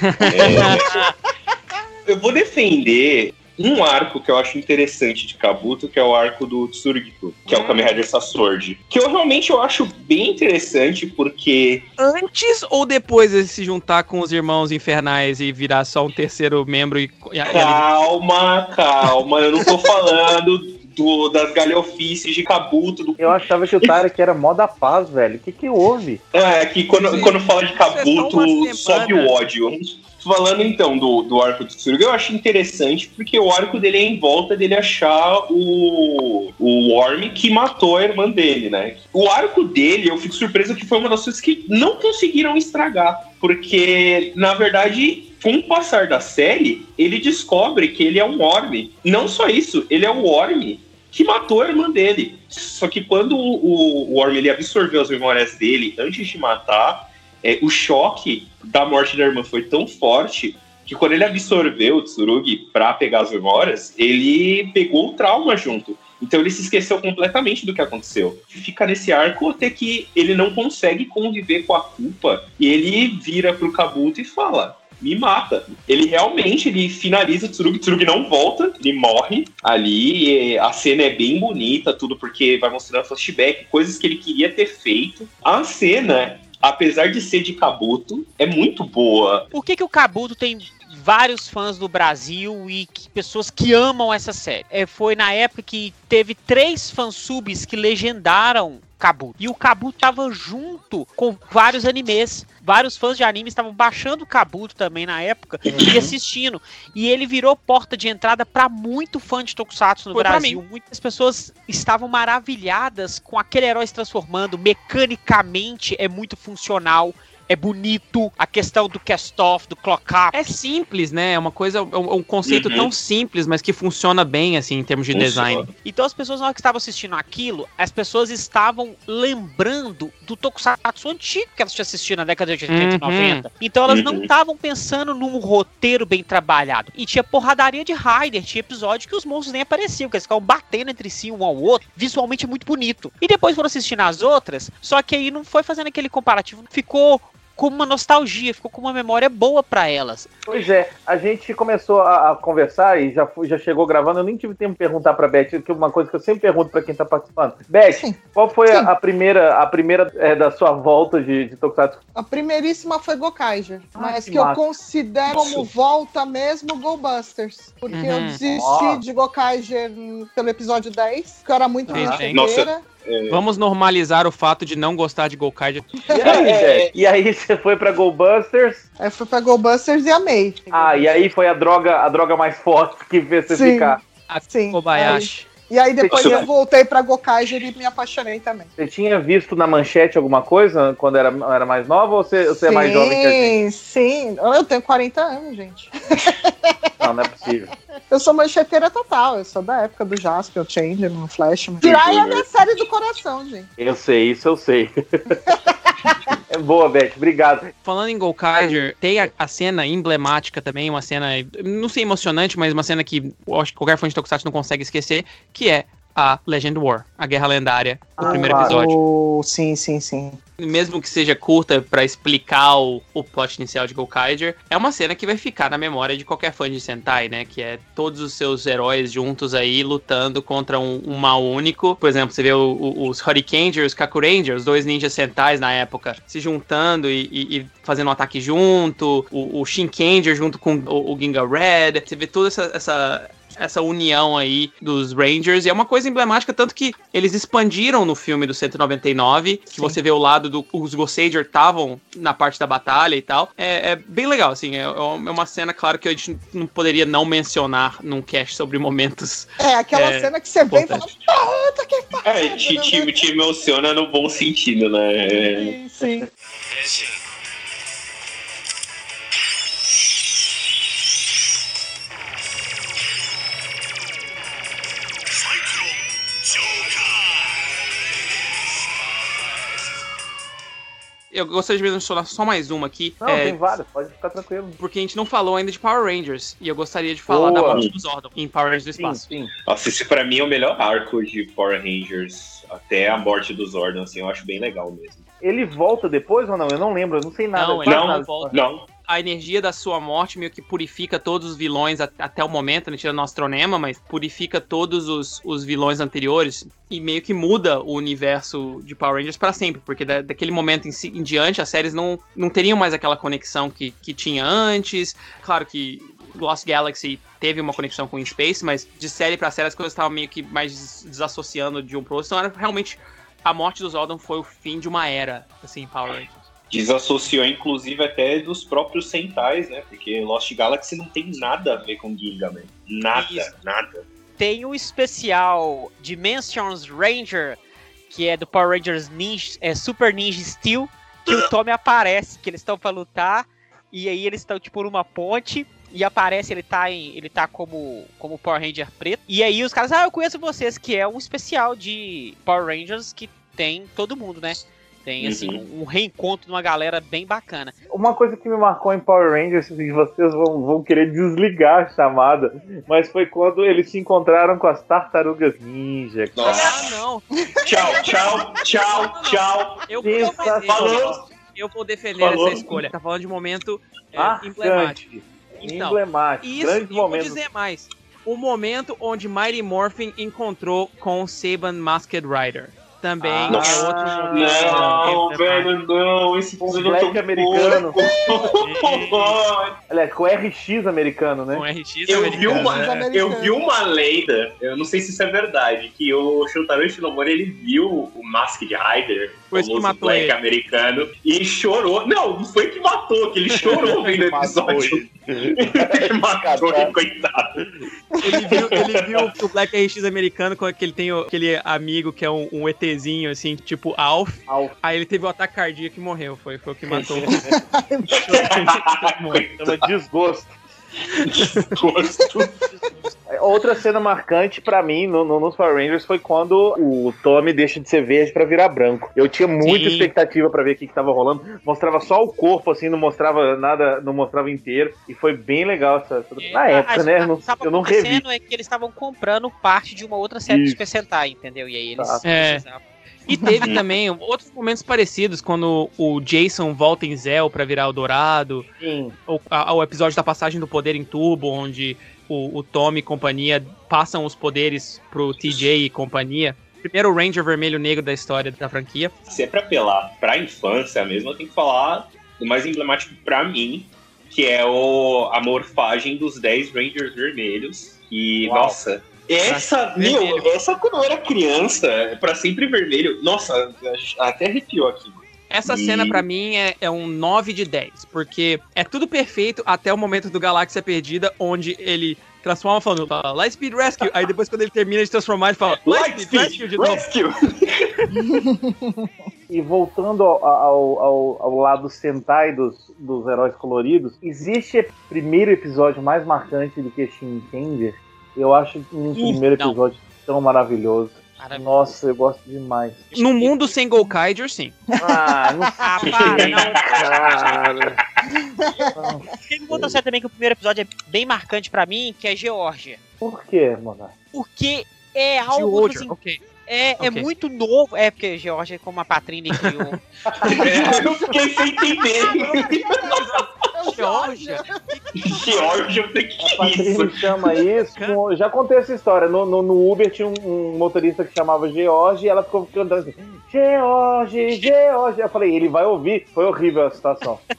É, eu vou defender um arco que eu acho interessante de Kabuto, que é o arco do Tsurugiku, que é o Kamen Rider Sasword. Que eu realmente eu acho bem interessante, porque Antes ou depois ele se juntar com os irmãos infernais e virar só um terceiro membro e. Calma, calma, eu não tô falando do, das galhofices de Kabuto, do Eu achava que o Tarek era mó da paz, velho. O que que houve? É, que quando, Sim. quando fala de é só Kabuto, uma sobe o ódio. Falando então do, do arco do Tsuruga, eu acho interessante porque o arco dele é em volta dele achar o, o Worm que matou a irmã dele, né? O arco dele, eu fico surpreso que foi uma das coisas que não conseguiram estragar. Porque, na verdade, com o passar da série, ele descobre que ele é um Worm. Não só isso, ele é o Worm que matou a irmã dele. Só que quando o, o Worm ele absorveu as memórias dele antes de matar, é, o choque da morte da irmã foi tão forte que quando ele absorveu o Tsurugi pra pegar as memórias, ele pegou o trauma junto. Então ele se esqueceu completamente do que aconteceu. Fica nesse arco até que ele não consegue conviver com a culpa e ele vira pro Kabuto e fala: me mata. Ele realmente ele finaliza o Tsurugi, o Tsurugi não volta, ele morre ali. a cena é bem bonita, tudo porque vai mostrando flashback, coisas que ele queria ter feito. A cena, apesar de ser de Kabuto, é muito boa. Por que, que o Kabuto tem vários fãs do Brasil e que- pessoas que amam essa série? É, foi na época que teve três fansubs que legendaram Kabuto. E o Kabuto tava junto com vários animes. Vários fãs de anime estavam baixando o Kabuto também na época e assistindo. E ele virou porta de entrada pra muito fã de Tokusatsu no Foi Brasil. Muitas pessoas estavam maravilhadas com aquele herói se transformando. Mecanicamente é muito funcional. É bonito, a questão do cast-off, do clock-up. É simples, né? É uma coisa, é um, é um conceito Uhum. tão simples, mas que funciona bem, assim, em termos de design. Funciona. Então as pessoas, na hora que estavam assistindo aquilo, as pessoas estavam lembrando do Tokusatsu antigo que elas tinham assistido na década de 80 e Uhum. 90. Então elas não Uhum. estavam pensando num roteiro bem trabalhado. E tinha porradaria de Raider, tinha episódio que os monstros nem apareciam, que eles ficavam batendo entre si um ao outro. Visualmente é muito bonito. E depois foram assistindo as outras, só que aí não foi fazendo aquele comparativo. Ficou como uma nostalgia, ficou com uma memória boa pra elas. Pois é, a gente começou a, a conversar e já, já chegou gravando. Eu nem tive tempo de perguntar pra Beth, que é uma coisa que eu sempre pergunto pra quem tá participando. Beth, Sim. qual foi a, a primeira, a primeira é, da sua volta de, de Tokusatsu? A primeiríssima foi Gokaiger, Ah, mas que que, eu considero como volta mesmo Go Busters. Porque eu Uhum. desisti Ó. de Gokaiger pelo episódio 10, que eu era muito Fez bem. Bicheteira. Vamos normalizar o fato de não gostar de Gokaiger. E aí, Beth? E aí você foi pra Go Busters? Aí fui pra Go Busters e amei. Ah, e aí foi a droga, a droga mais forte que fez você Sim. ficar. A Sim. Kobayashi. E aí depois eu voltei pra Gokaiger e me apaixonei também. Você tinha visto na manchete alguma coisa quando era, era mais nova ou você, você é mais jovem que a gente? Sim, sim. Eu tenho 40 anos, gente. Não, não é possível. Eu sou mancheteira total. Eu sou da época do Jasper, o Change, no Flash. Jirai é a minha série do coração, gente. Eu sei, isso eu sei. é boa, Beth, obrigado. Falando em Gokaiger, tem a, a cena emblemática também, uma cena, não sei emocionante, mas uma cena que eu acho que qualquer fã de Tokusatsu não consegue esquecer, que é a Legend War, a Guerra Lendária, do Ah, primeiro episódio. Oh, sim, sim, sim. Mesmo que seja curta pra explicar o, o plot inicial de Gokaiger, é uma cena que vai ficar na memória de qualquer fã de Sentai, né? Que é todos os seus heróis juntos aí lutando contra um, um mal único. Por exemplo, você vê o- o- os Hurricaneers, os Kakuranger, os dois ninjas Sentais na época, se juntando e, e- e fazendo um ataque junto. O, o Shinkenger junto com o, o Ginga Red. Você vê toda essa, essa, essa união aí dos Rangers. E é uma coisa emblemática, tanto que eles expandiram no filme do 199, que Sim. você vê o lado do. Os Gossager estavam na parte da batalha e tal. É, é bem legal, assim. É, é uma cena, claro, que a gente não poderia não mencionar num cast sobre momentos. É, aquela É, cena que você vê e fala, puta que É, te, te, te emociona no bom sentido, né? É, Sim, sim. Eu gostaria de mencionar só mais uma aqui. Não, é, tem vários, pode ficar tranquilo. porque a gente não falou ainda de Power Rangers. E eu gostaria de falar da Boa. morte do Zordon em Power Rangers do Sim, Espaço. sim. Nossa, esse pra mim é o melhor arco de Power Rangers. Até a morte do Zordon, assim, eu acho bem legal mesmo. Ele volta depois ou não? Eu não lembro, eu não sei nada. Não, ele não nada. volta. Não, a energia da sua morte meio que purifica todos os vilões a- até o momento, né? Tirando o Astronema, mas purifica todos os, os vilões anteriores e meio que muda o universo de Power Rangers pra sempre, porque da- daquele momento em, si- em diante as séries não, não teriam mais aquela conexão que, que tinha antes. Claro que Lost Galaxy teve uma conexão com Space, mas de série pra série as coisas estavam meio que mais des- desassociando de um pro outro. Então era realmente a morte do Zordon foi o fim de uma era, assim, Power Rangers. Desassociou inclusive até dos próprios Sentais, né? Porque Lost Galaxy não tem nada a ver com Gingaman. Nada, Isso. nada. Tem o especial Dimensions Ranger, que é do Power Rangers Ninja, é Super Ninja Steel, que o Tommy aparece, que eles estão pra lutar, e aí eles estão tipo numa ponte, e aparece, ele tá em. Ele tá como, como Power Ranger preto. E aí os caras, ah, eu conheço vocês, que é um especial de Power Rangers que tem todo mundo, né? Tem assim, um reencontro de uma galera bem bacana. Uma coisa que me marcou em Power Rangers, e vocês vão, vão querer desligar a chamada, mas foi quando eles se encontraram com as tartarugas ninja. Nossa. Ah, não! Tchau, tchau, tchau, tchau. Eu vou defender, Sensacional. eu vou defender Falou. essa escolha. Tá falando de momento é, emblemático. Então, emblemático. Isso, grande e eu vou momento. dizer mais. O momento onde Mighty Morphin encontrou com Saban Masked Rider. Também Ah, é outro. Não, velho, não. Esse Um filme é black tão americano. Aliás, com RX americano, né? Com RX Eu vi, americano, uma, né? eu vi uma lenda, eu não sei se isso é verdade, que o Shotaro Shinomori ele viu o Masked Rider, Foi o isso que matou black ele. americano, e chorou. Não, não foi que matou, que ele chorou vendo o episódio. que matou ele, coitado. Ele viu, ele viu o Black RX americano com aquele tem o- aquele amigo que é um, um ETzinho, assim, tipo Alf. Alf. Aí ele teve um ataque cardíaco e morreu. Foi, foi o que matou. Chama desgosto. Outra cena marcante pra mim no, no- nos Power Rangers foi quando o Tommy deixa de ser verde pra virar branco. Eu tinha muita Sim. expectativa pra ver o que, que tava rolando. Mostrava só o corpo, assim, não mostrava nada, não mostrava inteiro. E foi bem legal essa. essa- Na época, né? Não- eu não revi. é que eles estavam comprando parte de uma outra série de Isso. Super Sentai, entendeu? E aí eles Tá. É. E teve também outros momentos parecidos, quando o Jason volta em Zell pra virar o Dourado, Sim. o, a- o episódio da passagem do poder em Turbo, onde o, o Tommy e companhia passam os poderes pro TJ e companhia. Primeiro Ranger vermelho negro da história da franquia. Se é pra apelar pra infância mesmo, eu tenho que falar do mais emblemático pra mim, que é o, a morfagem dos 10 Rangers vermelhos. E, Uau. nossa, essa, meu, essa quando eu era criança, pra sempre vermelho, nossa, até arrepiou aqui. Essa E- cena pra mim é, é um 9 de 10, porque é tudo perfeito até o momento do Galáxia Perdida, onde ele transforma falando fala, Lightspeed Rescue, aí depois quando ele termina de transformar, ele fala Lightspeed Rescue de novo. Rescue! E voltando ao, ao, ao, ao lado Sentai dos, dos heróis coloridos, existe primeiro episódio mais marcante do que Shinkenger? Eu acho um primeiro não. episódio tão maravilhoso. Maravilhoso. Nossa, eu gosto demais. No mundo sem Golkaiger, sim. Ah, não Ah, não. Tem uma outra série também que o primeiro episódio é bem marcante pra mim, que é Geórgia. Por quê, mano? Porque é algo Georgia, assim, ok. É, é ok. muito novo. É porque Geórgia é como a Patrine criou. eu fiquei sem entender. Geórgia? George, eu que A é isso. chama isso. com- já contei essa história. No, no, no Uber tinha um, um motorista que chamava George e ela ficou cantando assim: George, George. Eu falei, ele vai ouvir. Foi horrível a situação.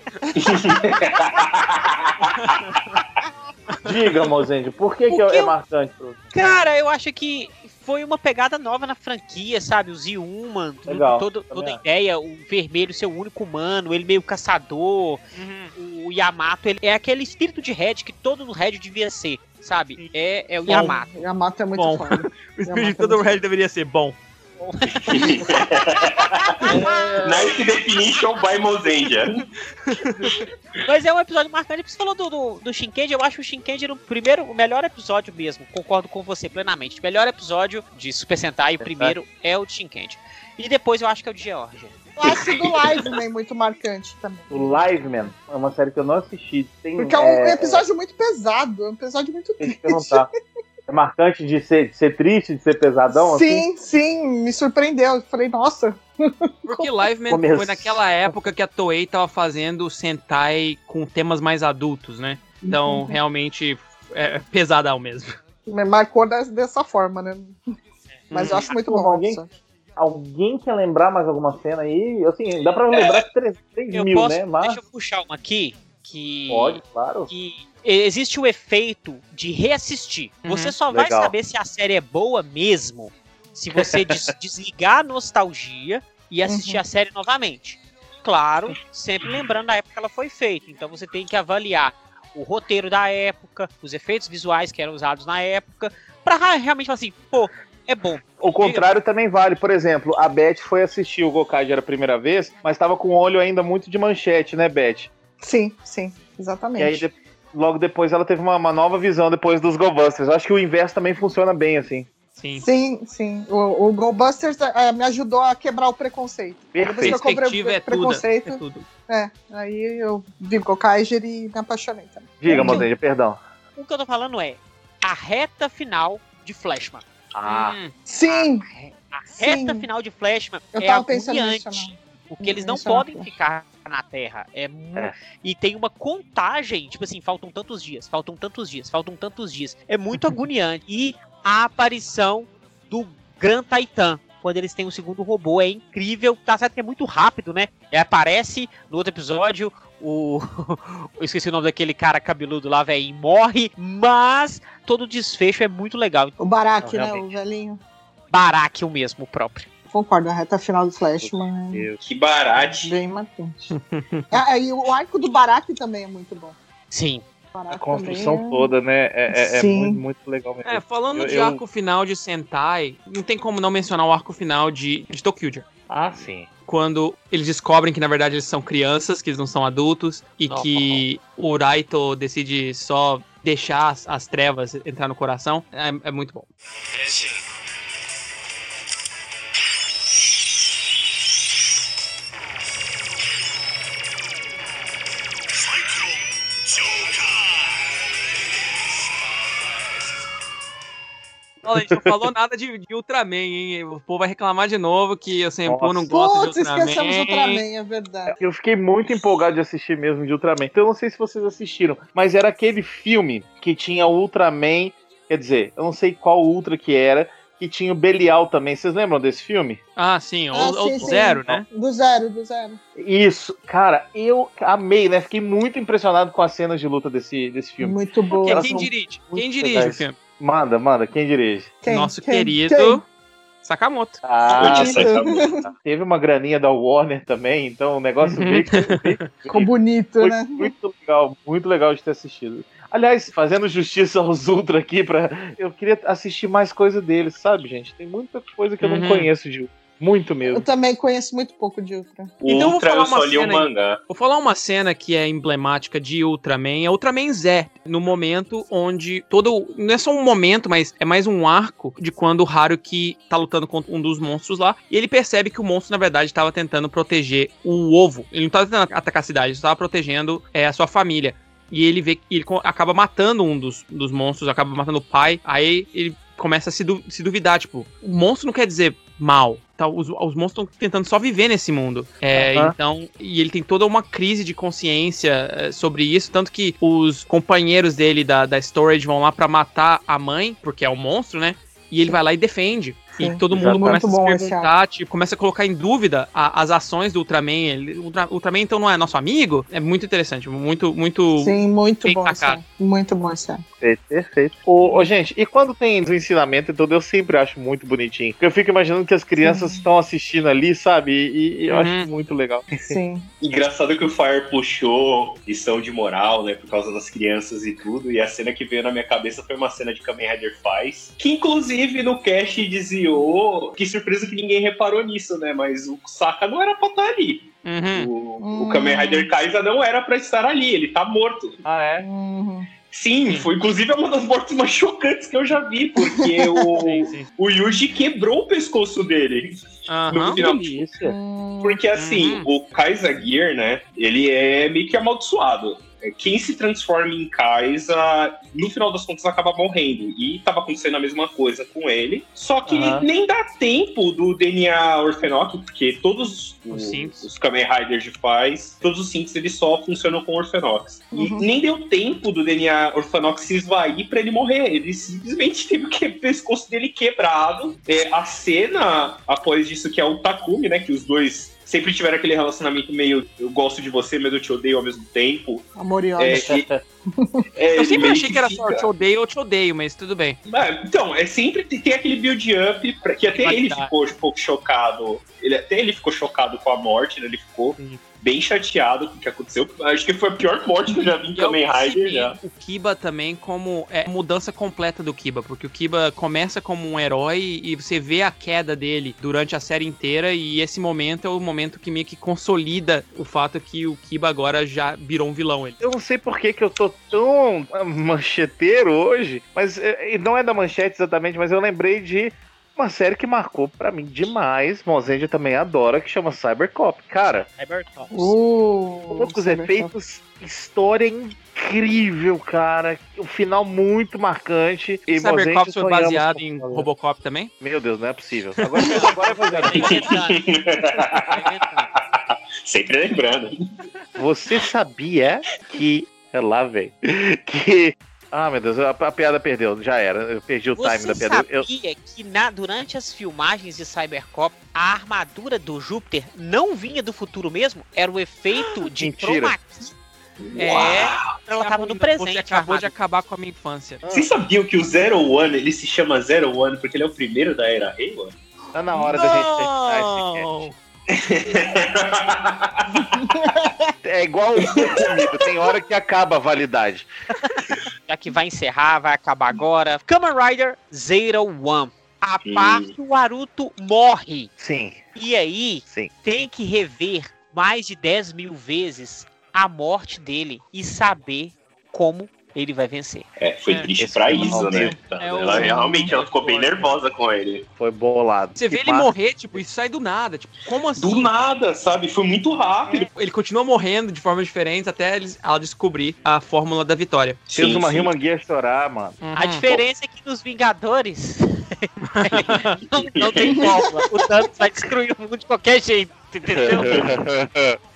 Diga, Mozende, por que, que é eu- marcante? pro- Cara, eu acho que foi uma pegada nova na franquia, sabe? O Z-Human, tudo- Legal, todo- toda a ideia, o vermelho ser o único humano, ele meio caçador, o Yamato, ele é aquele espírito de Red que todo no Red devia ser, sabe? É, é o Bom. Yamato. Yamato é muito Bom. foda. O espírito de todo Red deveria ser bom. Nice definition by Mozendia. Mas é um episódio marcante, você falou do, do, do Shinkendi, eu acho o Shinkendi o primeiro, o melhor episódio mesmo, concordo com você plenamente. O melhor episódio de Super Sentai, o primeiro, é o de Shinkendi. E depois eu acho que é o de Georgia. Eu acho do Liveman muito marcante também. O Liveman é uma série que eu não assisti. Tem, Porque é um episódio muito pesado, é um episódio muito eu te triste. perguntar. É marcante de ser, de ser triste, de ser pesadão? assim? Sim, sim, me surpreendeu. Eu falei, nossa, Porque Liveman Começo. foi naquela época que a Toei tava fazendo Sentai com temas mais adultos, né? Então, realmente, é pesadão mesmo. me marcou des- dessa forma, né? Mas eu acho muito bom. alguém- isso. Alguém quer lembrar mais alguma cena aí? Assim, dá pra lembrar 3, Eu mil, posso, né? Mas deixa eu puxar uma aqui, que... pode, claro. que existe o efeito de reassistir. Uhum. Você só vai Legal. saber se a série é boa mesmo se você des- desligar a nostalgia e assistir Uhum. a série novamente. Claro, sempre lembrando da época que ela foi feita. Então você tem que avaliar o roteiro da época, os efeitos visuais que eram usados na época, pra realmente falar assim, pô, é bom. O contrário também vale. Por exemplo, a Beth foi assistir o Gokaiger a primeira vez, mas tava com o olho ainda muito de manchete, né, Beth? Sim, sim, E exatamente. aí, de- logo depois, ela teve uma, uma nova visão depois dos Go Busters. Eu acho que o inverso também funciona bem, assim. Sim. Sim, sim. O, o GoBusters eh, me ajudou a quebrar o preconceito. Depois que eu comprei o Perspectiva é tudo. preconceito, É tudo. é, aí eu vi Gokaiger e me apaixonei também. Diga. Mozendia, perdão. O que eu tô falando é a reta final de Flashman. Ah, Hum, Sim, A Sim. reta final de Flashman eu é tava pensando nisso agoniante. também. Porque eles não é podem ficar na Terra. É, mu- É. E tem uma contagem, tipo assim, faltam tantos dias, faltam tantos dias, faltam tantos dias. É muito agoniante. E a aparição do Gran Titan. Quando eles têm o segundo robô, é incrível. Tá certo que é muito rápido, né? É, aparece no outro episódio, o. Eu esqueci o nome daquele cara cabeludo lá, velho, e morre. Mas todo o desfecho é muito legal. O Barak, Não, né? O velhinho. Barack o mesmo, o próprio. Concordo, a reta final do Flashman é Que barate. bem marcante. ah, e o arco do Barak também é muito bom. Sim. A construção é- toda, né? É, é- é Sim. muito, muito legal mesmo. É, falando Eu- de eu- arco final de Sentai, não tem como não mencionar o arco final de, de Tokyo Ah, sim. quando eles descobrem que na verdade eles são crianças, que eles não são adultos, e Não. que o Raito decide só deixar as, as trevas entrar no coração, é, é muito bom. Olha, a gente não falou nada de, de Ultraman, hein? O povo vai reclamar de novo que o Senpu não gosta Putz, de Ultraman. esquecemos Ultraman, é verdade. Eu fiquei muito empolgado de assistir mesmo de Ultraman. Então eu não sei se vocês assistiram, mas era aquele filme que tinha o Ultraman. Quer dizer, eu não sei qual Ultra que era, que tinha o Belial também. Vocês lembram desse filme? Ah, sim, o, Ah, o sim, sim. Zero, né? Do zero, do zero. Isso, cara, eu amei, né? Fiquei muito impressionado com as cenas de luta desse, desse filme. Muito boa. Quem, dirige? Quem dirige o filme? Manda, manda, quem dirige? Quem? Nosso Quem? querido Quem? Sakamoto. Ah, disse, acabou. teve uma graninha da Warner também, então o negócio veio- Ficou bonito, Foi né? muito legal, muito legal de ter assistido. Aliás, fazendo justiça aos Ultra aqui, pra... eu queria assistir mais coisa deles, sabe, gente? Tem muita coisa que eu Uhum. não conheço de Ultra. Muito Eu mesmo. também conheço muito pouco de Ultra. O Então, vou Ultra falar eu só uma li o cena aí. mangá. Vou falar uma cena que é emblemática de Ultraman, é Ultraman Zé, no momento onde todo, não é só um momento, mas é mais um arco de quando o Haruki tá lutando contra um dos monstros lá, e ele percebe que o monstro na verdade estava tentando proteger o ovo. Ele não estava tentando atacar a cidade, ele estava protegendo é, a sua família. E ele vê que ele acaba matando um dos, dos monstros, acaba matando o pai. Aí ele começa a se, du- se duvidar, tipo, o monstro não quer dizer mal. Tá, os, os monstros estão tentando só viver nesse mundo. É, Aham. Então, e ele tem toda uma crise de consciência é, sobre isso, tanto que os companheiros dele da, da Storage vão lá pra matar a mãe, porque é um monstro, né? E ele vai lá e defende. E todo mundo começa a se perguntar, tipo, começa a colocar em dúvida a- as ações do Ultraman. Ele, o Ultra- Ultraman, então, não é nosso amigo? É muito interessante, muito, muito... Sim, muito bom. Muito bom esse. Perfeito, perfeito. Ô, ô, gente, e quando tem o ensinamento e tudo, eu sempre acho muito bonitinho. Porque eu fico imaginando que as crianças estão assistindo ali, sabe? E, e eu Uhum. acho muito legal. Sim. Engraçado que o Fire puxou lição de moral, né? Por causa das crianças e tudo. E a cena que veio na minha cabeça foi uma cena de Kamen Rider faz. Que inclusive no cast Que surpresa que ninguém reparou nisso, né? Mas o Saka não era pra estar ali. Uhum. O, Hum. o Kamen Rider Kaiza não era pra estar ali. Ele tá morto. Ah, é? Uhum. Sim, foi inclusive uma das mortes mais chocantes que eu já vi, porque o, Sim, sim. o Yuji quebrou o pescoço dele. No final. delícia. Hum. Porque assim, Uhum. o Kaisa Gear, né, ele é meio que amaldiçoado. Quem se transforma em Kaisa, no final das contas, acaba morrendo. E tava acontecendo a mesma coisa com ele. Só que Aham. nem dá tempo do DNA Orfenoc, porque todos Os os, Kamen Riders de faz, todos os synths eles só funcionam com Orfenox. E Uhum. nem deu tempo do DNA Orfenox se esvair pra ele morrer. Ele simplesmente teve o que- o pescoço dele quebrado. É, a cena após disso, que é o Takumi, né? Que os dois sempre tiveram aquele relacionamento meio eu gosto de você, mas eu te odeio ao mesmo tempo. Amor e ódio. É, é, Eu sempre achei que era só eu te odeio ou te odeio, mas tudo bem. é, então, é sempre tem tem aquele build-up pra- que até ele ficou um pouco chocado. Ele, até ele ficou chocado com a morte, né? Ele ficou Sim. Bem chateado com o que aconteceu. Acho que foi a pior morte que eu já vi em Kamen Rider já. o Kiba também como é, mudança completa do Kiba, porque o Kiba começa como um herói e você vê a queda dele durante a série inteira e esse momento é o momento que meio que consolida o fato que o Kiba agora já virou um vilão. Ele. Eu não sei por que, que eu tô tão mancheteiro hoje, mas é, e não é da manchete exatamente, mas eu lembrei de uma série que marcou pra mim demais. Monzendia também adora, que chama Cybercop. Cara, Cybercops. Uh, todos os Cyberpunk. efeitos, história incrível, cara. O final muito marcante. E Cybercop foi baseado em Robocop também? Meu Deus, não é possível. Agora, agora é baseado em-. Sempre lembrando. Você sabia que. É lá, velho. Que. Ah, meu Deus, a, a piada perdeu, já era. Eu perdi o time Você da piada. Eu, sabia que na- durante as filmagens de Cybercop, a armadura do Júpiter não vinha do futuro mesmo? Era o efeito de Mentira. É, ela tava no presente. Você a acabou de acabar com a minha infância. Vocês sabiam que o Zero One, ele se chama Zero One porque ele é o primeiro da era Reiwa? tá na hora da gente terminar esse Não! cast. É igual comida, tem hora que acaba a validade. Já que vai encerrar, vai acabar agora. Kamen Rider Zero One. A parte que o Naruto morre. Sim, E aí, sim. tem que rever mais de 10 mil vezes a morte dele e saber como ele vai vencer. É, foi É, triste esse pra foi Isa, né? É o- ela realmente ela ficou bem Foi. nervosa com ele. Foi bolado. Você vê Que ele massa. morrer, tipo, isso sai do nada. Tipo, como assim? Do nada, sabe? Foi muito rápido. Ele continua morrendo de formas diferentes até ela descobrir a fórmula da vitória. Fez Sim, uma sim. Human Gear chorar, mano. A Uhum. diferença é que nos Vingadores não, não tem como. O Thanos vai destruir o mundo de qualquer jeito, entendeu?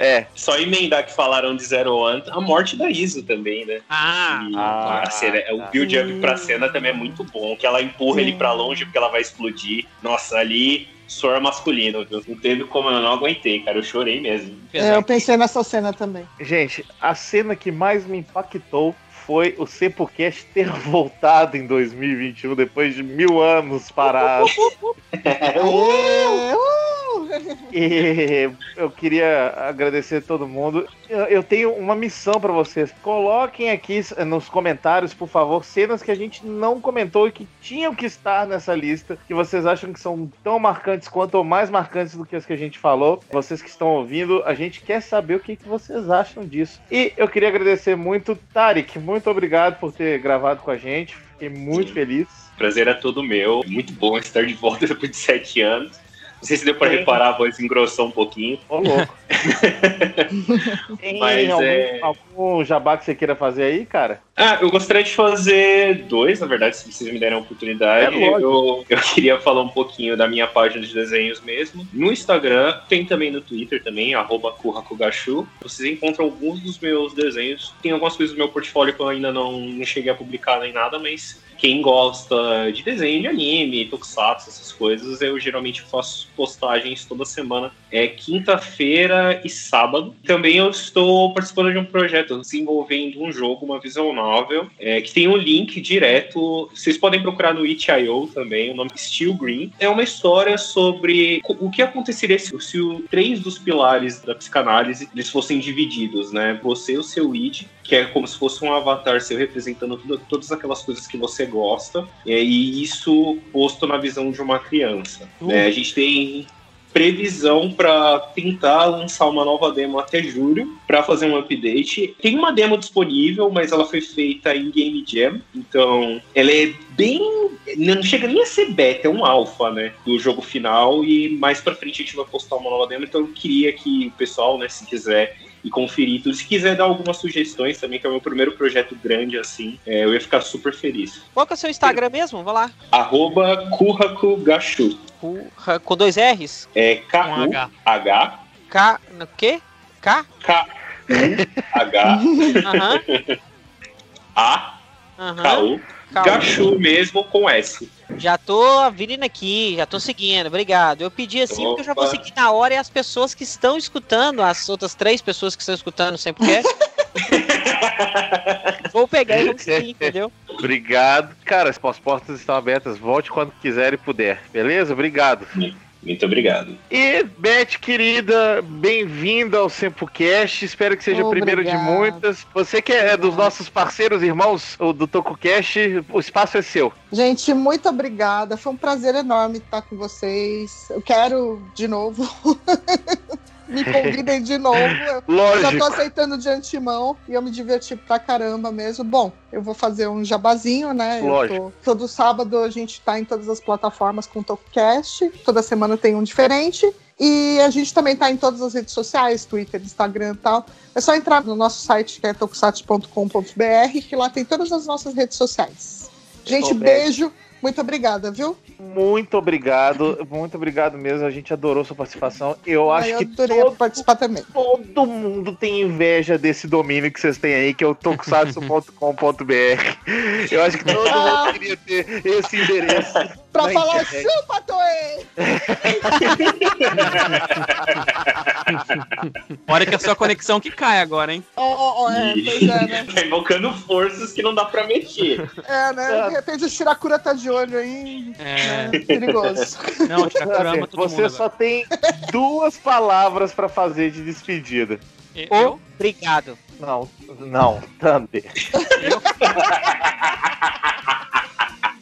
é. Só emendar que falaram de Zero One, a morte da Iso também, né? Ah, E Ah, a cena, o tá. build-up pra cena também é muito bom, que ela empurra ele pra longe porque ela vai explodir. Nossa, ali, suor masculino, viu? Não teve como, eu não aguentei, cara, eu chorei mesmo. É, eu pensei nessa cena também. Gente, a cena que mais me impactou foi o Sempocast ter voltado em 2021, depois de mil anos parado. É, E eu queria agradecer a todo mundo. Eu, eu tenho uma missão pra vocês. Coloquem aqui nos comentários, por favor, cenas que a gente não comentou e que tinham que estar nessa lista, que vocês acham que são tão marcantes quanto ou mais marcantes do que as que a gente falou. Vocês que estão ouvindo, a gente quer saber o que, que vocês acham disso. E eu queria agradecer muito, Tarek. Muito obrigado por ter gravado com a gente. Fiquei muito Sim. feliz. Prazer é todo meu. Muito bom estar de volta depois de sete anos. Não sei se deu pra Sim. reparar, a voz engrossou um pouquinho. Ô, louco. Tem Mas algum, é- algum jabá que você queira fazer aí, cara? Ah, eu gostaria de fazer dois, na verdade, se vocês me derem a oportunidade. É eu, eu queria falar um pouquinho da minha página de desenhos mesmo. No Instagram, tem também no Twitter também, arroba. Vocês encontram alguns dos meus desenhos. Tem algumas coisas do meu portfólio que eu ainda não, não cheguei a publicar nem nada, mas quem gosta de desenho de anime, tokusatsu, essas coisas, eu geralmente faço postagens toda semana. É quinta-feira e sábado. Também eu estou participando de um projeto desenvolvendo um jogo, uma visual novel, é, que tem um link direto. Vocês podem procurar no itch.io também, o nome é Steel Green. É uma história sobre o que aconteceria se, se o, três dos pilares da psicanálise eles fossem divididos, né? Você o seu id, que é como se fosse um avatar seu representando tudo- todas aquelas coisas que você gosta, e isso posto na visão de uma criança. né? A gente tem previsão para tentar lançar uma nova demo até julho para fazer um update. Tem uma demo disponível, mas ela foi feita em Game Jam, então ela é bem não chega nem a ser beta, é um alpha, né, do jogo final e mais para frente a gente vai postar uma nova demo, então eu queria que o pessoal, né, se quiser e conferir tudo. Se quiser dar algumas sugestões também, que é o meu primeiro projeto grande assim, é, eu ia ficar super feliz. qual que é o seu Instagram mesmo? Vai lá. Arroba Gashu. Com- dois R's? É Com H. K-U-H K. No quê? K? Aham. Aham. K-U-H-A-K-U. Calma. Gachu mesmo com S. Já tô vindo aqui, já tô seguindo, obrigado. Eu pedi assim porque eu já vou Opa. seguir na hora e as pessoas que estão escutando, as outras três pessoas que estão escutando sempre quer. vou pegar e vamos seguir, entendeu? Obrigado. Cara, as portas estão abertas. Volte quando quiser e puder. Beleza? Obrigado. Muito obrigado. E, Beth, querida, bem-vinda ao SempoCast. Espero que seja o primeiro de muitas. Você que é dos nossos parceiros, irmãos o do TocoCast, o espaço é seu. Gente, muito obrigada. Foi um prazer enorme estar com vocês. Eu quero de novo. Me convidem de novo. Eu já tô Lógico. aceitando de antemão e eu me diverti pra caramba mesmo. Bom, eu vou fazer um jabazinho, né? Lógico. tô- todo sábado a gente tá em todas as plataformas com o. Toda semana tem um diferente. E a gente também tá em todas as redes sociais, Twitter, Instagram e tal. É só entrar no nosso site que é tokusatsu.com.br, que lá tem todas as nossas redes sociais. Gente, beijo. Muito obrigada, viu? Muito obrigado. Muito obrigado mesmo. A gente adorou sua participação. Eu Ah, acho eu que todo, participar também. todo mundo tem inveja desse domínio que vocês têm aí, que é o tokusatsu.com.br. Eu acho que todo mundo queria ter esse endereço. Pra falar, internet. chupa, Toei! Hora que a sua conexão que cai agora, hein? Ó, ó, ó, é, pois é, né? Tá invocando forças que não dá pra mexer. É, né? De repente o Shirakura tá de olho aí. É. É, perigoso. Não, Shirakurama todo Você mundo só tem duas palavras pra fazer de despedida. agora. Eu? Obrigado. Não, não, Thunder.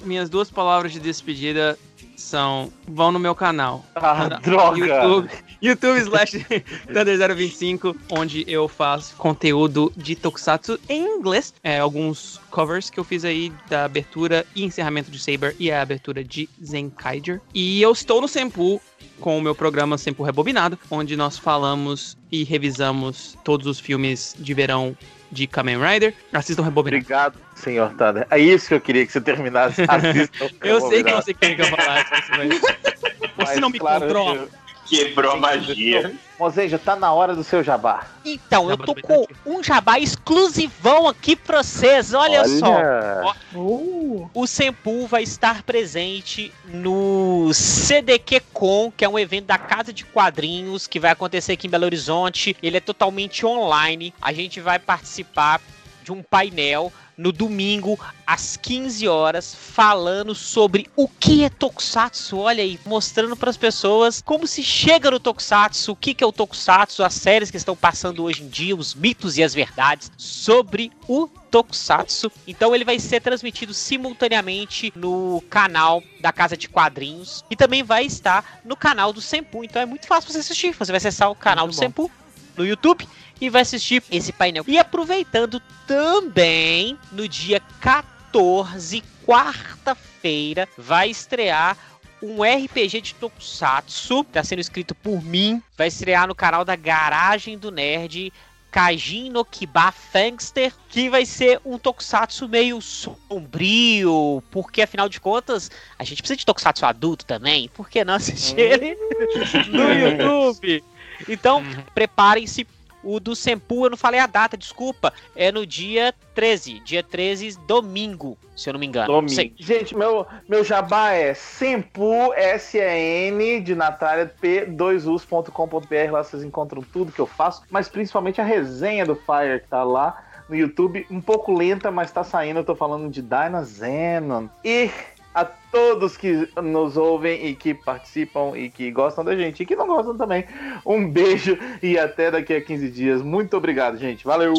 Minhas duas palavras de despedida são vão no meu canal. Ah, Não, droga. YouTube, YouTube slash Thunder025, onde eu faço conteúdo de Tokusatsu em inglês. É, alguns covers que eu fiz aí da abertura e encerramento de Saber e a abertura de Zenkaiger. E eu estou no Senpu com o meu programa Senpu Rebobinado, onde nós falamos e revisamos todos os filmes de verão de Kamen Rider. Assistam Rebobinado. Obrigado, senhor Tada. É isso que eu queria que você terminasse. Assista o Eu sei que você quer que eu falasse mas... Você Mas, não me claro, controla. eu- Quebrou a magia. Mozenja, tá na hora do seu jabá. Então, eu tô com um jabá exclusivão aqui pra vocês. Olha, só. Uh, O Sempu vai estar presente no CDQ Con, que é um evento da Casa de Quadrinhos que vai acontecer aqui em Belo Horizonte. Ele é totalmente online. A gente vai participar de um painel no domingo às 15 horas falando sobre o que é Tokusatsu. Olha aí, mostrando para as pessoas como se chega no Tokusatsu, o que que é o Tokusatsu, as séries que estão passando hoje em dia, os mitos e as verdades sobre o Tokusatsu. Então ele vai ser transmitido simultaneamente no canal da Casa de Quadrinhos e também vai estar no canal do Senpu. Então é muito fácil você assistir. Você vai acessar o canal Muito do bom. Senpu no YouTube e vai assistir esse painel. E aproveitando também no dia 14, quarta-feira, vai estrear um RPG de Tokusatsu, tá sendo escrito por mim, vai estrear no canal da Garagem do Nerd, Kajin no Kiba Fangster, que vai ser um Tokusatsu meio sombrio, porque afinal de contas, a gente precisa de Tokusatsu adulto também, por que não assistir ele no YouTube? Então, Uhum. preparem-se. O do Sempu, eu não falei a data, desculpa. É no dia 13. Dia 13, domingo, se eu não me engano. Domingo. Gente, meu, meu jabá é Sempu, S-E-N, de Natália, P2us.com.br. Lá vocês encontram tudo que eu faço, mas principalmente a resenha do Fire que tá lá no YouTube. Um pouco lenta, mas tá saindo. Eu tô falando de Dyna Zenon. E a todos que nos ouvem e que participam e que gostam da gente e que não gostam também, um beijo e até daqui a 15 dias. Muito obrigado, gente. Valeu!